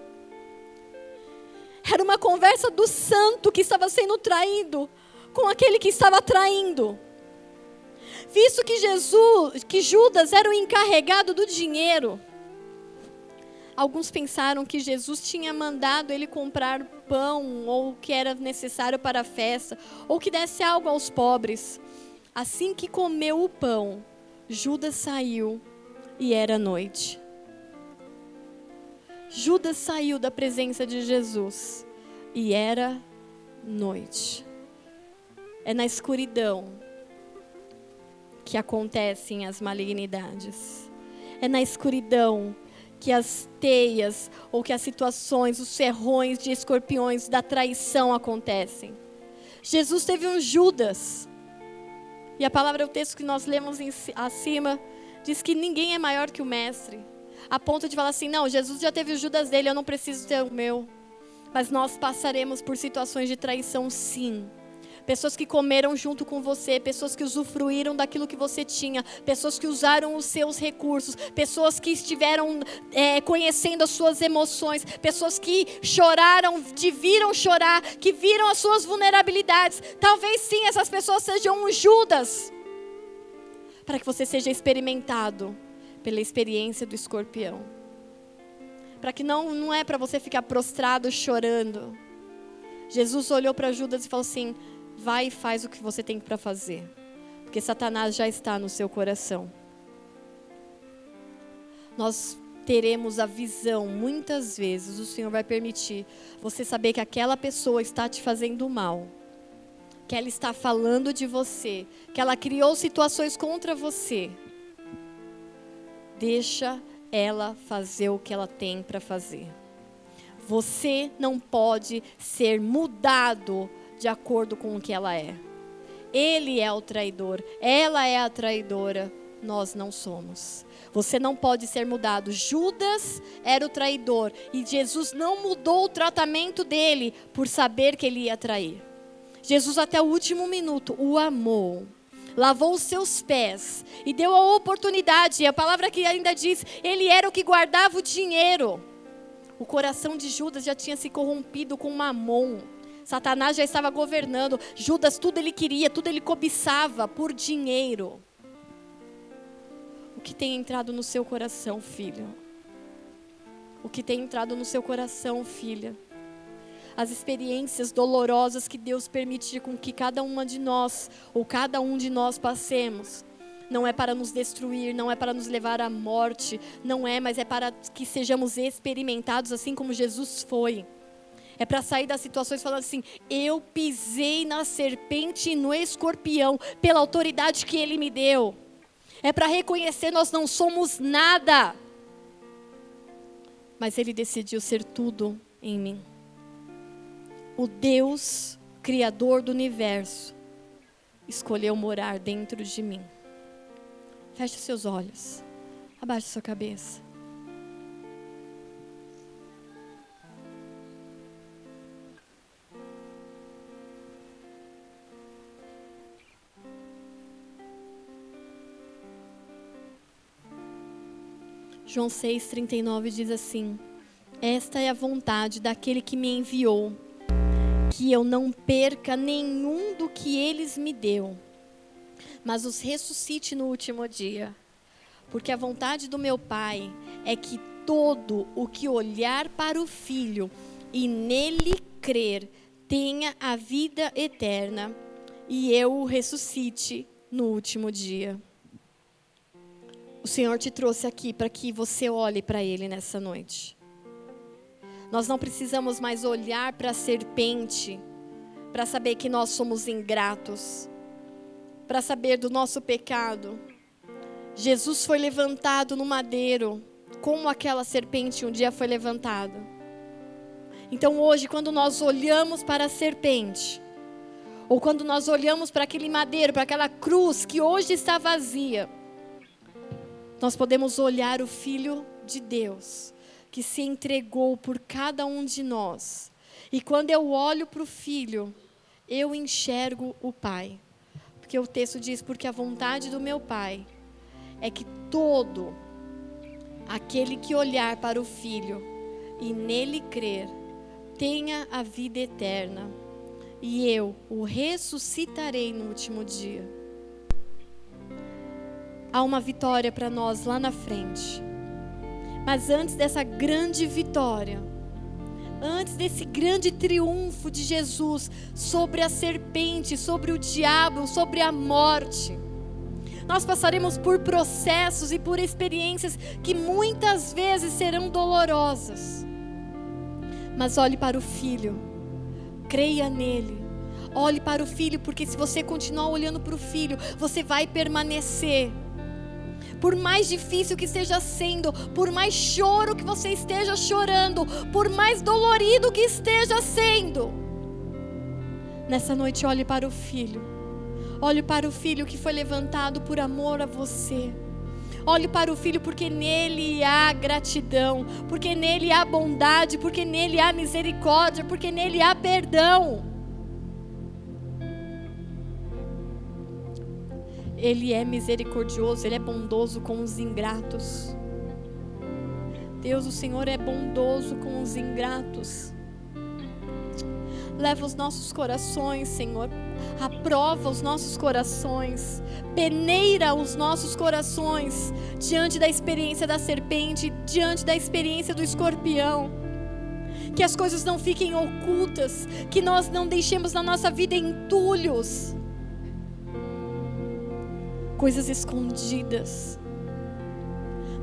Era uma conversa do santo que estava sendo traído com aquele que estava traindo visto que Jesus, que Judas era o encarregado do dinheiro. alguns pensaram que Jesus tinha mandado ele comprar pão ou que era necessário para a festa, ou que desse algo aos pobres. Assim que comeu o pão, Judas saiu e era noite. Judas saiu da presença de Jesus e era noite. É na escuridão que acontecem as malignidades. É na escuridão que as teias ou que as situações, os ferrões de escorpiões da traição acontecem. Jesus teve um Judas. E a palavra, o texto que nós lemos em, acima, diz que ninguém é maior que o mestre. A ponto de falar assim: não, Jesus já teve o Judas dele, eu não preciso ter o meu. Mas nós passaremos por situações de traição, sim pessoas que comeram junto com você, pessoas que usufruíram daquilo que você tinha, pessoas que usaram os seus recursos, pessoas que estiveram é, conhecendo as suas emoções, pessoas que choraram, te viram chorar, que viram as suas vulnerabilidades. Talvez sim essas pessoas sejam um Judas, para que você seja experimentado pela experiência do escorpião. Para que não, não é para você ficar prostrado chorando. Jesus olhou para Judas e falou assim: vai e faz o que você tem para fazer, porque Satanás já está no seu coração. Nós teremos a visão, muitas vezes o Senhor vai permitir você saber que aquela pessoa está te fazendo mal, que ela está falando de você, que ela criou situações contra você. Deixa ela fazer o que ela tem para fazer. Você não pode ser mudado de acordo com o que ela é. Ele é o traidor, ela é a traidora, nós não somos. Você não pode ser mudado. Judas era o traidor e Jesus não mudou o tratamento dele por saber que ele ia trair. Jesus, até o último minuto, o amou lavou os seus pés e deu a oportunidade. A palavra que ainda diz, ele era o que guardava o dinheiro. O coração de Judas já tinha se corrompido com mamon. Satanás já estava governando. Judas, tudo ele queria, tudo ele cobiçava por dinheiro. O que tem entrado no seu coração, filho? O que tem entrado no seu coração, filha? As experiências dolorosas que Deus permite com que cada uma de nós, ou cada um de nós passemos, não é para nos destruir, não é para nos levar à morte, não é, mas é para que sejamos experimentados assim como Jesus foi. É para sair das situações falando assim: eu pisei na serpente e no escorpião pela autoridade que ele me deu. É para reconhecer nós não somos nada. Mas ele decidiu ser tudo em mim. O Deus criador do universo escolheu morar dentro de mim. Feche seus olhos. Abaixe sua cabeça. João 6,39 diz assim: Esta é a vontade daquele que me enviou, que eu não perca nenhum do que eles me deu, mas os ressuscite no último dia. Porque a vontade do meu Pai é que todo o que olhar para o Filho e nele crer tenha a vida eterna, e eu o ressuscite no último dia. O Senhor te trouxe aqui para que você olhe para Ele nessa noite. Nós não precisamos mais olhar para a serpente para saber que nós somos ingratos, para saber do nosso pecado. Jesus foi levantado no madeiro, como aquela serpente um dia foi levantada. Então hoje, quando nós olhamos para a serpente, ou quando nós olhamos para aquele madeiro, para aquela cruz que hoje está vazia, nós podemos olhar o Filho de Deus, que se entregou por cada um de nós. E quando eu olho para o Filho, eu enxergo o Pai. Porque o texto diz: Porque a vontade do meu Pai é que todo aquele que olhar para o Filho e nele crer, tenha a vida eterna, e eu o ressuscitarei no último dia há uma vitória para nós lá na frente. Mas antes dessa grande vitória, antes desse grande triunfo de Jesus sobre a serpente, sobre o diabo, sobre a morte, nós passaremos por processos e por experiências que muitas vezes serão dolorosas. Mas olhe para o Filho, creia nele. Olhe para o Filho, porque se você continuar olhando para o Filho, você vai permanecer. Por mais difícil que esteja sendo, por mais choro que você esteja chorando, por mais dolorido que esteja sendo, nessa noite olhe para o Filho Olhe para o filho que foi levantado por amor a você. Olhe para o filho porque nele há gratidão, porque nele há bondade, porque nele há misericórdia, porque nele há perdão. Ele é misericordioso, ele é bondoso com os ingratos. Deus, o Senhor é bondoso com os ingratos. Leva os nossos corações, Senhor, aprova os nossos corações, peneira os nossos corações diante da experiência da serpente, diante da experiência do escorpião. Que as coisas não fiquem ocultas, que nós não deixemos na nossa vida entulhos, coisas escondidas.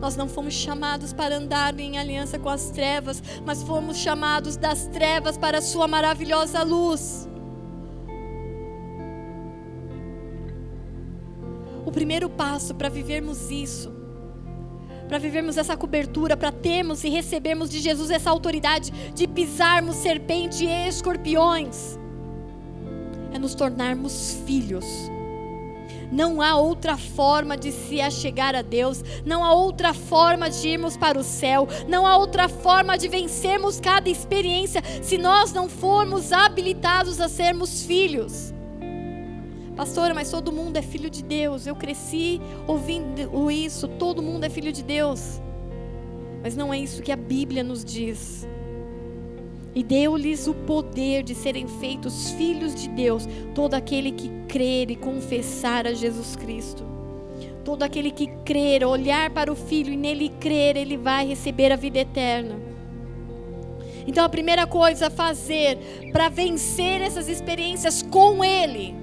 Nós não fomos chamados para andar em aliança com as trevas, mas fomos chamados das trevas para a Sua maravilhosa luz. primeiro passo para vivermos isso, para vivermos essa cobertura, para termos e recebermos de Jesus essa autoridade de pisarmos serpente e escorpiões, é nos tornarmos filhos. Não há outra forma de se achegar a Deus, não há outra forma de irmos para o céu, não há outra forma de vencermos cada experiência se nós não formos habilitados a sermos filhos. Pastora, mas todo mundo é filho de Deus. Eu cresci ouvindo isso. Todo mundo é filho de Deus. Mas não é isso que a Bíblia nos diz. E deu-lhes o poder de serem feitos filhos de Deus, todo aquele que crer e confessar a Jesus Cristo. Todo aquele que crer, olhar para o Filho e nele crer, ele vai receber a vida eterna. Então a primeira coisa a fazer para vencer essas experiências com Ele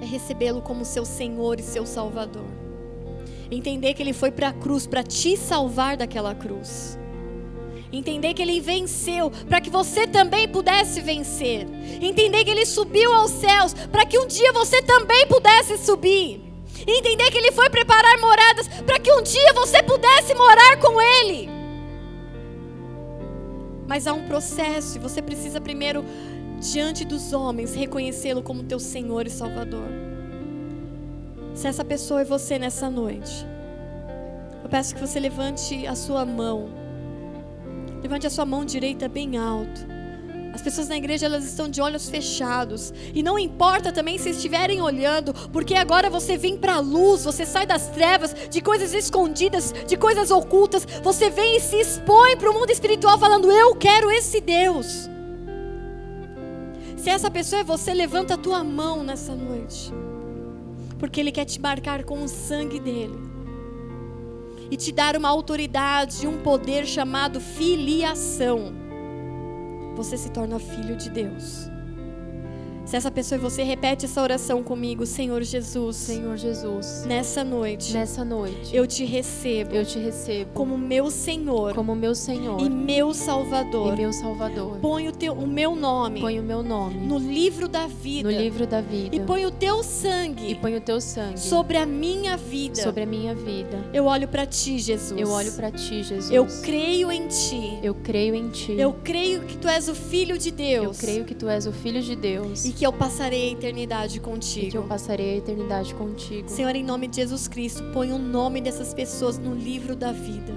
é recebê-lo como seu Senhor e seu Salvador. Entender que ele foi para a cruz para te salvar daquela cruz. Entender que ele venceu para que você também pudesse vencer. Entender que ele subiu aos céus para que um dia você também pudesse subir. Entender que ele foi preparar moradas para que um dia você pudesse morar com ele. Mas há um processo e você precisa primeiro diante dos homens, reconhecê-lo como teu Senhor e Salvador. Se essa pessoa é você nessa noite, eu peço que você levante a sua mão. Levante a sua mão direita bem alto. As pessoas na igreja elas estão de olhos fechados. E não importa também se estiverem olhando, porque agora você vem para a luz, você sai das trevas, de coisas escondidas, de coisas ocultas. Você vem e se expõe para o mundo espiritual falando: Eu quero esse Deus. Se essa pessoa é você, levanta a tua mão nessa noite. Porque Ele quer te marcar com o sangue dele. E te dar uma autoridade, um poder chamado filiação. Você se torna filho de Deus. Se essa pessoa é você, repete essa oração comigo, Senhor Jesus. Senhor Jesus. Nessa noite. Nessa noite. Eu te recebo. Eu te recebo. Como meu Senhor. Como meu Senhor. E meu Salvador. E meu Salvador. Põe o teu o meu nome. Põe o meu nome. No livro da vida. No livro da vida. E põe o teu sangue. E põe o teu sangue. Sobre a minha vida. Sobre a minha vida. Eu olho para ti, Jesus. Eu olho para ti, Jesus. Eu creio em ti. Eu creio em ti. Eu creio que tu és o filho de Deus. Eu creio que tu és o filho de Deus. E que eu passarei a eternidade contigo. E que eu passarei a eternidade contigo. Senhor, em nome de Jesus Cristo, põe o nome dessas pessoas no livro da vida.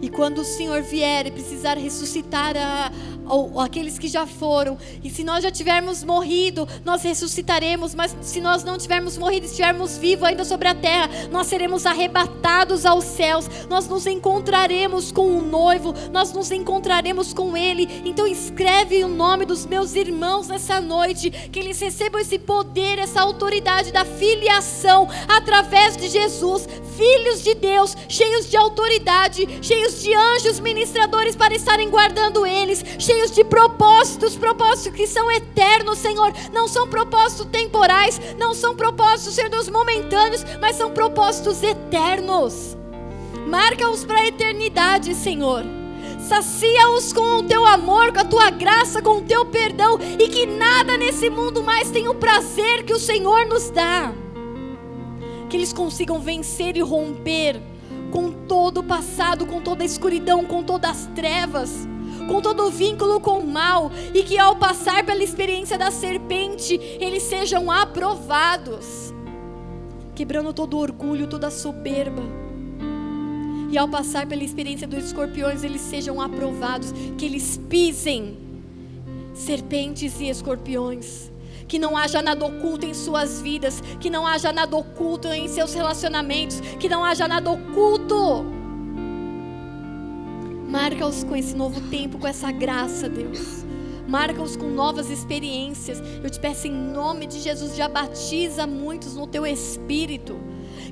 E quando o Senhor vier e precisar ressuscitar a, ou, aqueles que já foram. E se nós já tivermos morrido, nós ressuscitaremos. Mas se nós não tivermos morrido, estivermos vivos ainda sobre a terra, nós seremos arrebatados aos céus. Nós nos encontraremos com o noivo, nós nos encontraremos com ele. Então escreve o nome dos meus irmãos nessa noite, que eles recebam esse poder, essa autoridade da filiação através de Jesus, filhos de Deus, cheios de autoridade, cheios de anjos ministradores para estarem guardando eles, cheios de propósitos, propósitos que são eternos, Senhor. Não são propósitos temporais, não são propósitos, Senhor Deus, momentâneos, mas são propósitos eternos. Marca-os para a eternidade, Senhor. Sacia-os com o teu amor, com a tua graça, com o teu perdão, e que nada nesse mundo mais tenha o prazer que o Senhor nos dá. Que eles consigam vencer e romper com todo o passado, com toda a escuridão, com todas as trevas com todo vínculo com o mal, e que ao passar pela experiência da serpente, eles sejam aprovados, quebrando todo o orgulho, toda a soberba. E ao passar pela experiência dos escorpiões, eles sejam aprovados, que eles pisem serpentes e escorpiões. Que não haja nada oculto em suas vidas, que não haja nada oculto em seus relacionamentos, que não haja nada oculto Marca-os com esse novo tempo, com essa graça, Deus. Marca-os com novas experiências. Eu te peço em nome de Jesus, já batiza muitos no teu espírito.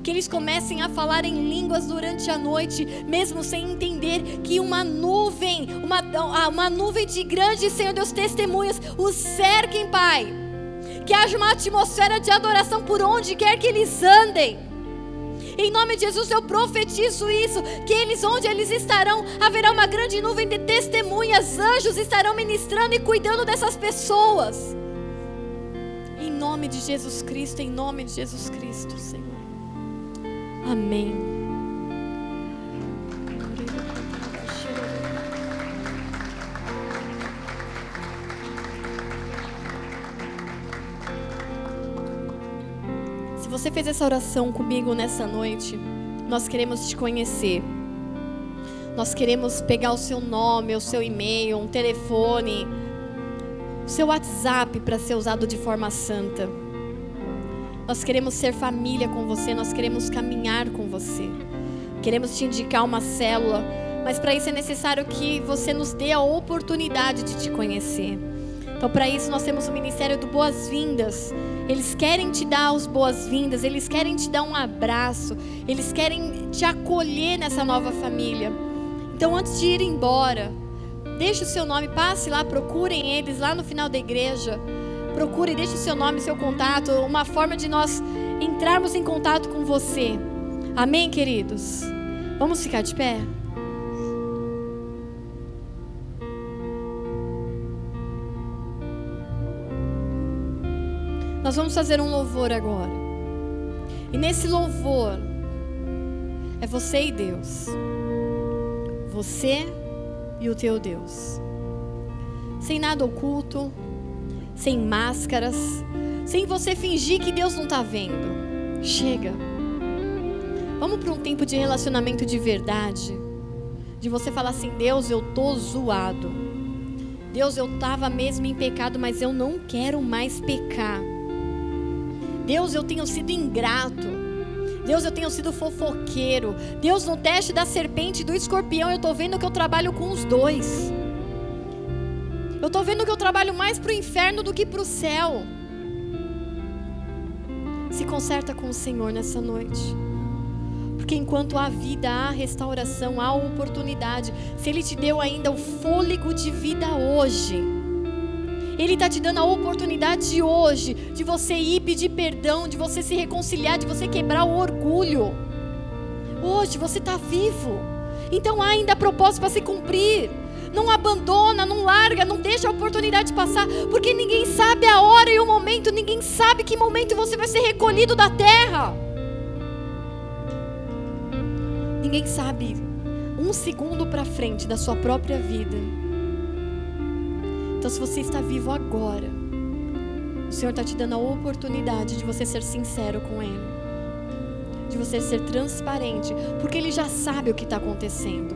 Que eles comecem a falar em línguas durante a noite, mesmo sem entender que uma nuvem, uma, ah, uma nuvem de grandes, Senhor Deus, testemunhas, os cerquem, Pai. Que haja uma atmosfera de adoração por onde quer que eles andem em nome de Jesus eu profetizo isso, que eles onde eles estarão, haverá uma grande nuvem de testemunhas, anjos estarão ministrando e cuidando dessas pessoas. Em nome de Jesus Cristo, em nome de Jesus Cristo, Senhor. Amém. Você fez essa oração comigo nessa noite, nós queremos te conhecer. Nós queremos pegar o seu nome, o seu e-mail, um telefone, o seu WhatsApp para ser usado de forma santa. Nós queremos ser família com você, nós queremos caminhar com você. Queremos te indicar uma célula, mas para isso é necessário que você nos dê a oportunidade de te conhecer. Então, para isso, nós temos o Ministério do Boas-Vindas. Eles querem te dar as boas-vindas, eles querem te dar um abraço, eles querem te acolher nessa nova família. Então, antes de ir embora, deixe o seu nome, passe lá, procurem eles lá no final da igreja. Procure, deixe o seu nome, seu contato, uma forma de nós entrarmos em contato com você. Amém, queridos? Vamos ficar de pé? Nós vamos fazer um louvor agora. E nesse louvor é você e Deus. Você e o teu Deus. Sem nada oculto, sem máscaras, sem você fingir que Deus não está vendo. Chega. Vamos para um tempo de relacionamento de verdade. De você falar assim: Deus, eu tô zoado. Deus, eu estava mesmo em pecado, mas eu não quero mais pecar. Deus, eu tenho sido ingrato. Deus, eu tenho sido fofoqueiro. Deus, no teste da serpente e do escorpião, eu estou vendo que eu trabalho com os dois. Eu estou vendo que eu trabalho mais para o inferno do que para o céu. Se conserta com o Senhor nessa noite. Porque enquanto há vida, há restauração, há oportunidade. Se Ele te deu ainda o fôlego de vida hoje ele está te dando a oportunidade de hoje, de você ir pedir perdão, de você se reconciliar, de você quebrar o orgulho. Hoje você está vivo. Então há ainda propósito para se cumprir. Não abandona, não larga, não deixa a oportunidade passar, porque ninguém sabe a hora e o momento, ninguém sabe que momento você vai ser recolhido da terra. Ninguém sabe um segundo para frente da sua própria vida. Então, se você está vivo agora, o Senhor está te dando a oportunidade de você ser sincero com Ele, de você ser transparente, porque Ele já sabe o que está acontecendo.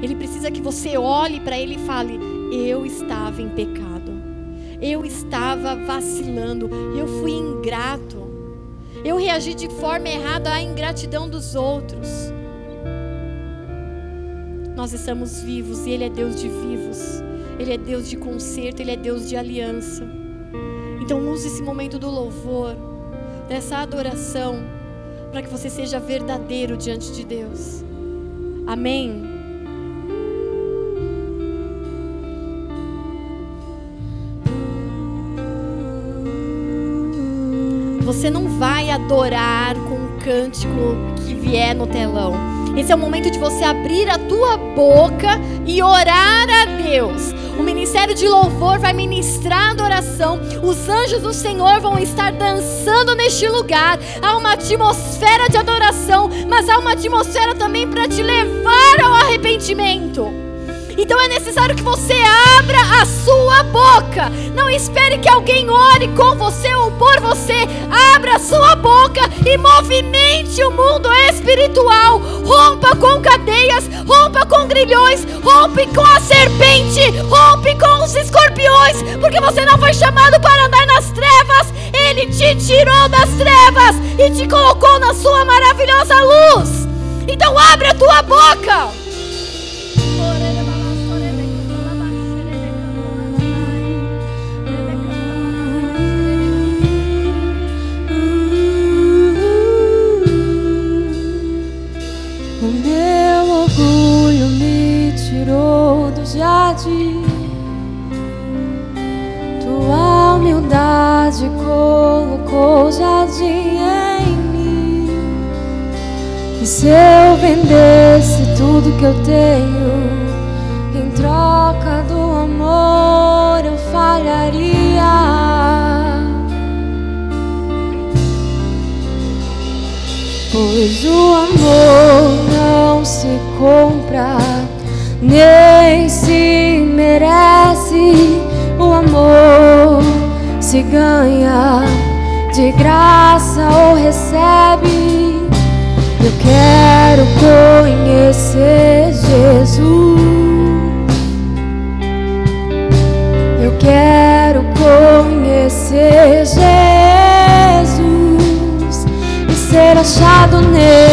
Ele precisa que você olhe para Ele e fale: eu estava em pecado. Eu estava vacilando, eu fui ingrato. Eu reagi de forma errada à ingratidão dos outros. Nós estamos vivos e Ele é Deus de vivos. Ele é Deus de conserto, Ele é Deus de aliança. Então use esse momento do louvor, dessa adoração, para que você seja verdadeiro diante de Deus. Amém. Você não vai adorar com um cântico que vier no telão. Esse é o momento de você abrir a tua boca e orar a Deus. O ministério de louvor vai ministrar adoração. Os anjos do Senhor vão estar dançando neste lugar. Há uma atmosfera de adoração, mas há uma atmosfera também para te levar ao arrependimento. Então é necessário que você abra a sua boca. Não espere que alguém ore com você ou por você. Abra a sua boca e movimente o mundo espiritual. Rompa com cadeias, rompa com grilhões, rompe com a serpente, rompe com os escorpiões, porque você não foi chamado para andar nas trevas. Ele te tirou das trevas e te colocou na sua maravilhosa luz. Então abre a tua boca. Humildade, tua humildade colocou jardim em mim. E se eu vendesse tudo que eu tenho em troca do amor, eu falharia. Pois o amor não se compra nem se merece o amor, se ganha de graça ou recebe. Eu quero conhecer Jesus. Eu quero conhecer Jesus e ser achado nele.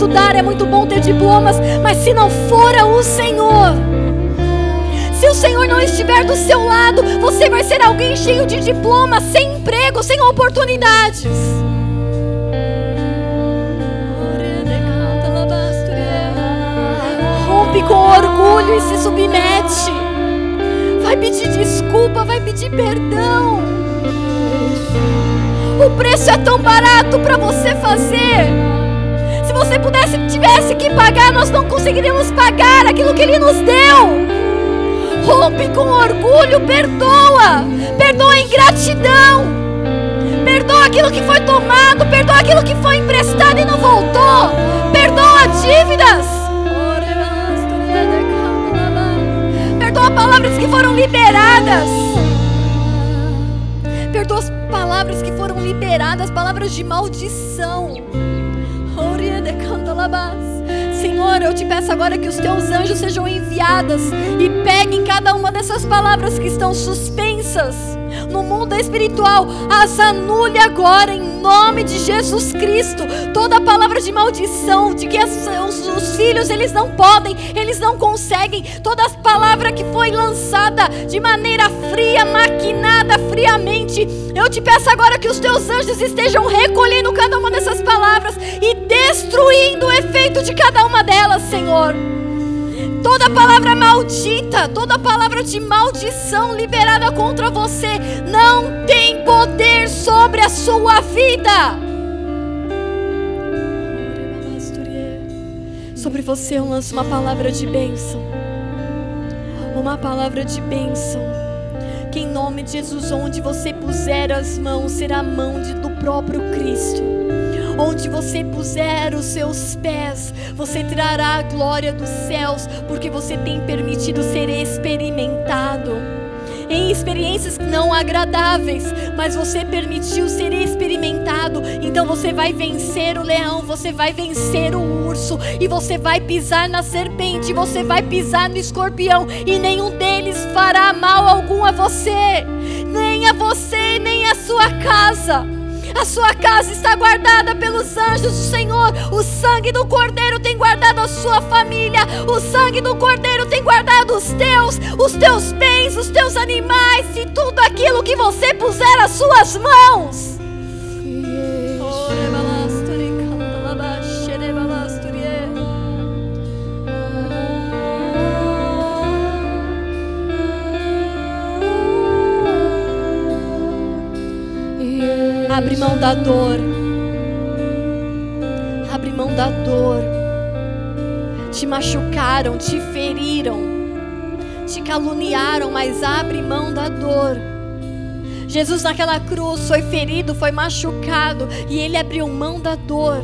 Estudar, é muito bom ter diplomas, mas se não for o Senhor, se o Senhor não estiver do seu lado, você vai ser alguém cheio de diplomas, sem emprego, sem oportunidades. Rompe com orgulho e se submete. Vai pedir desculpa, vai pedir perdão. O preço é tão barato para você fazer. Se você pudesse, tivesse que pagar, nós não conseguiríamos pagar aquilo que Ele nos deu. Rompe com orgulho, perdoa. Perdoa em gratidão. Perdoa aquilo que foi tomado, perdoa aquilo que foi emprestado e não voltou. Perdoa dívidas. Perdoa palavras que foram liberadas. Perdoa as palavras que foram liberadas, palavras de maldição. Senhor, eu te peço agora que os teus anjos sejam enviados e peguem cada uma dessas palavras que estão suspensas no mundo espiritual, as anule agora em nome de Jesus Cristo. Toda palavra de maldição, de que as, os, os, filhos eles não podem, eles não conseguem, toda palavra que foi lançada de maneira fria, maquinada friamente, eu te peço agora que os teus anjos estejam recolhendo cada uma dessas palavras e destruindo o efeito de cada uma delas, Senhor. Toda palavra maldita, toda palavra de maldição liberada contra você não tem poder sobre a sua vida. Sobre você eu lanço uma palavra de bênção. Uma palavra de bênção. Que em nome de Jesus, onde você puser as mãos, será a mão de, do próprio Cristo. Onde você puser os seus pés, você trará a glória dos céus, porque você tem permitido ser experimentado em experiências não agradáveis, mas você permitiu ser experimentado. Então você vai vencer o leão, você vai vencer o urso, e você vai pisar na serpente, você vai pisar no escorpião, e nenhum deles fará mal algum a você, nem a você, nem a sua casa. A sua casa está guardada pelos anjos do Senhor. O sangue do Cordeiro tem guardado a sua família. O sangue do Cordeiro tem guardado os teus, os teus bens, os teus animais e tudo aquilo que você puser as suas mãos. Abre mão da dor. Abre mão da dor. Te machucaram, te feriram, te caluniaram, mas abre mão da dor. Jesus naquela cruz foi ferido, foi machucado e ele abriu mão da dor.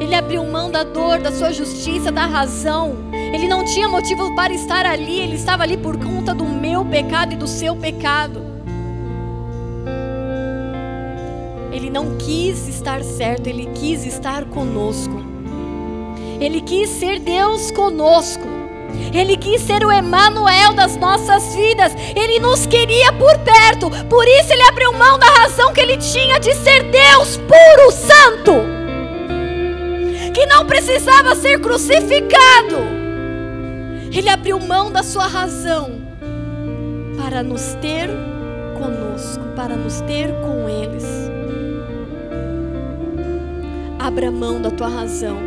Ele abriu mão da dor, da sua justiça, da razão. Ele não tinha motivo para estar ali, ele estava ali por conta do meu pecado e do seu pecado. Ele não quis estar certo, ele quis estar conosco. Ele quis ser Deus conosco. Ele quis ser o Emanuel das nossas vidas. Ele nos queria por perto. Por isso ele abriu mão da razão que ele tinha de ser Deus puro, santo. Que não precisava ser crucificado. Ele abriu mão da sua razão para nos ter conosco, para nos ter com eles. Abra mão da tua razão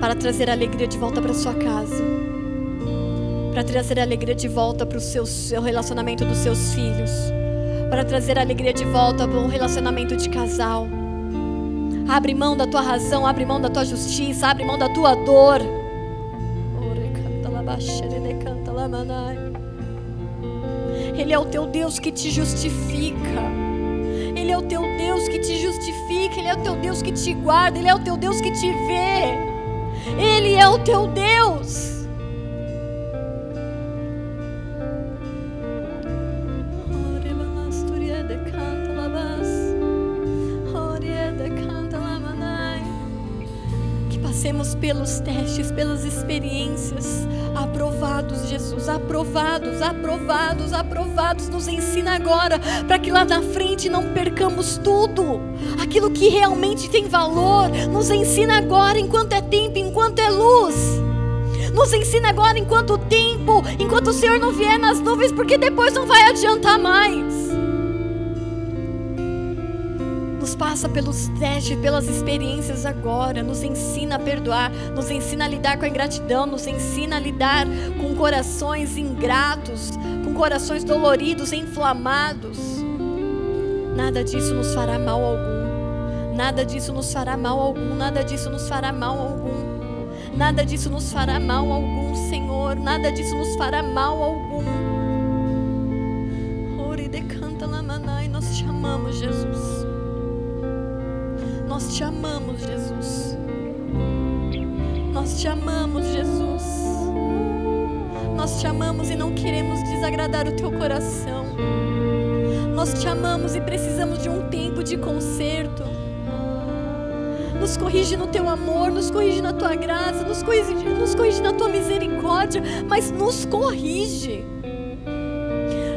para trazer alegria de volta para sua casa, para trazer alegria de volta para o seu, seu relacionamento dos seus filhos, para trazer alegria de volta para um relacionamento de casal. Abre mão da tua razão, abre mão da tua justiça, abre mão da tua dor. Ele é o teu Deus que te justifica. Ele é o teu Deus que te justifica Ele é o teu Deus que te guarda, Ele é o teu Deus que te vê. Ele é o teu Deus. Que passemos pelos testes, pelas experiências, aprovados, Jesus, aprovados, aprovados, aprovados. Nos ensina agora, para que lá na frente não percamos tudo, aquilo que realmente tem valor. Nos ensina agora, enquanto é tempo, enquanto é luz. Nos ensina agora enquanto tempo, enquanto o Senhor não vier nas nuvens, porque depois não vai adiantar mais. Nos passa pelos testes, pelas experiências agora, nos ensina a perdoar, nos ensina a lidar com a ingratidão, nos ensina a lidar com corações ingratos, corações doloridos, inflamados. Nada disso nos fará mal algum. Nada disso nos fará mal algum. Nada disso nos fará mal algum. Nada disso nos fará mal algum, Senhor. Nada disso nos fará mal algum. Ore decanta lamanai, nós te amamos, Jesus. Nós te amamos, Jesus. Nós te amamos, Jesus. Nós te amamos e não queremos desagradar o teu coração. Nós te amamos e precisamos de um tempo de conserto. Nos corrige no teu amor, nos corrige na tua graça, nos corrige, nos corrige na tua misericórdia, mas nos corrige.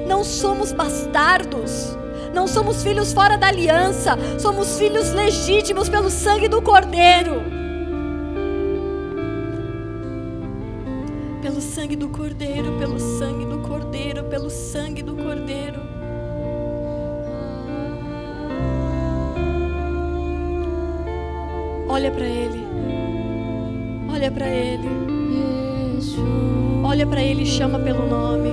Não somos bastardos, não somos filhos fora da aliança, somos filhos legítimos pelo sangue do Cordeiro. Sangue do Cordeiro, pelo sangue do Cordeiro, pelo sangue do Cordeiro. Olha para Ele. Olha para Ele. Olha para Ele e chama pelo nome.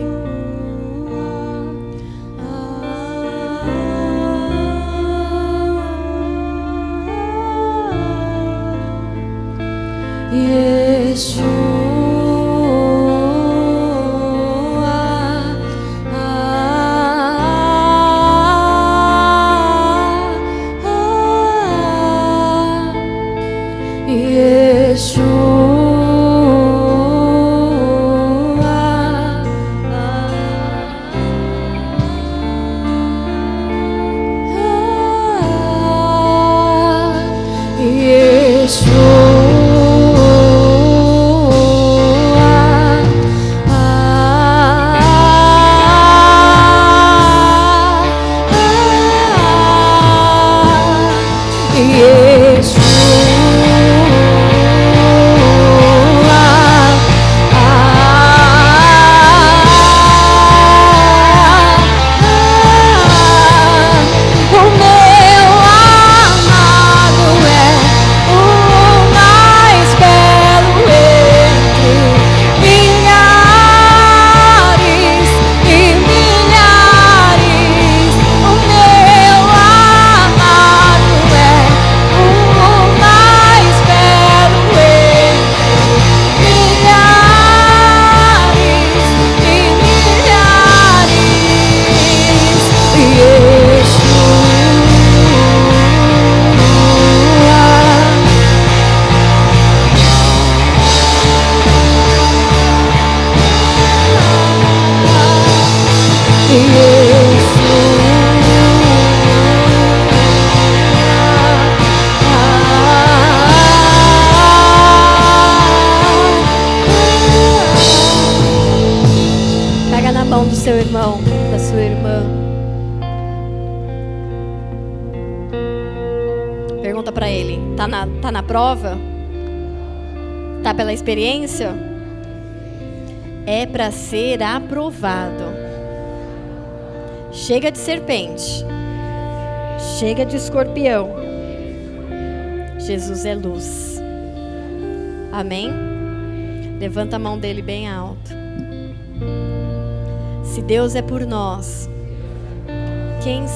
Ser aprovado. Chega de serpente. Chega de escorpião. Jesus é luz. Amém? Levanta a mão dele bem alto. Se Deus é por nós, quem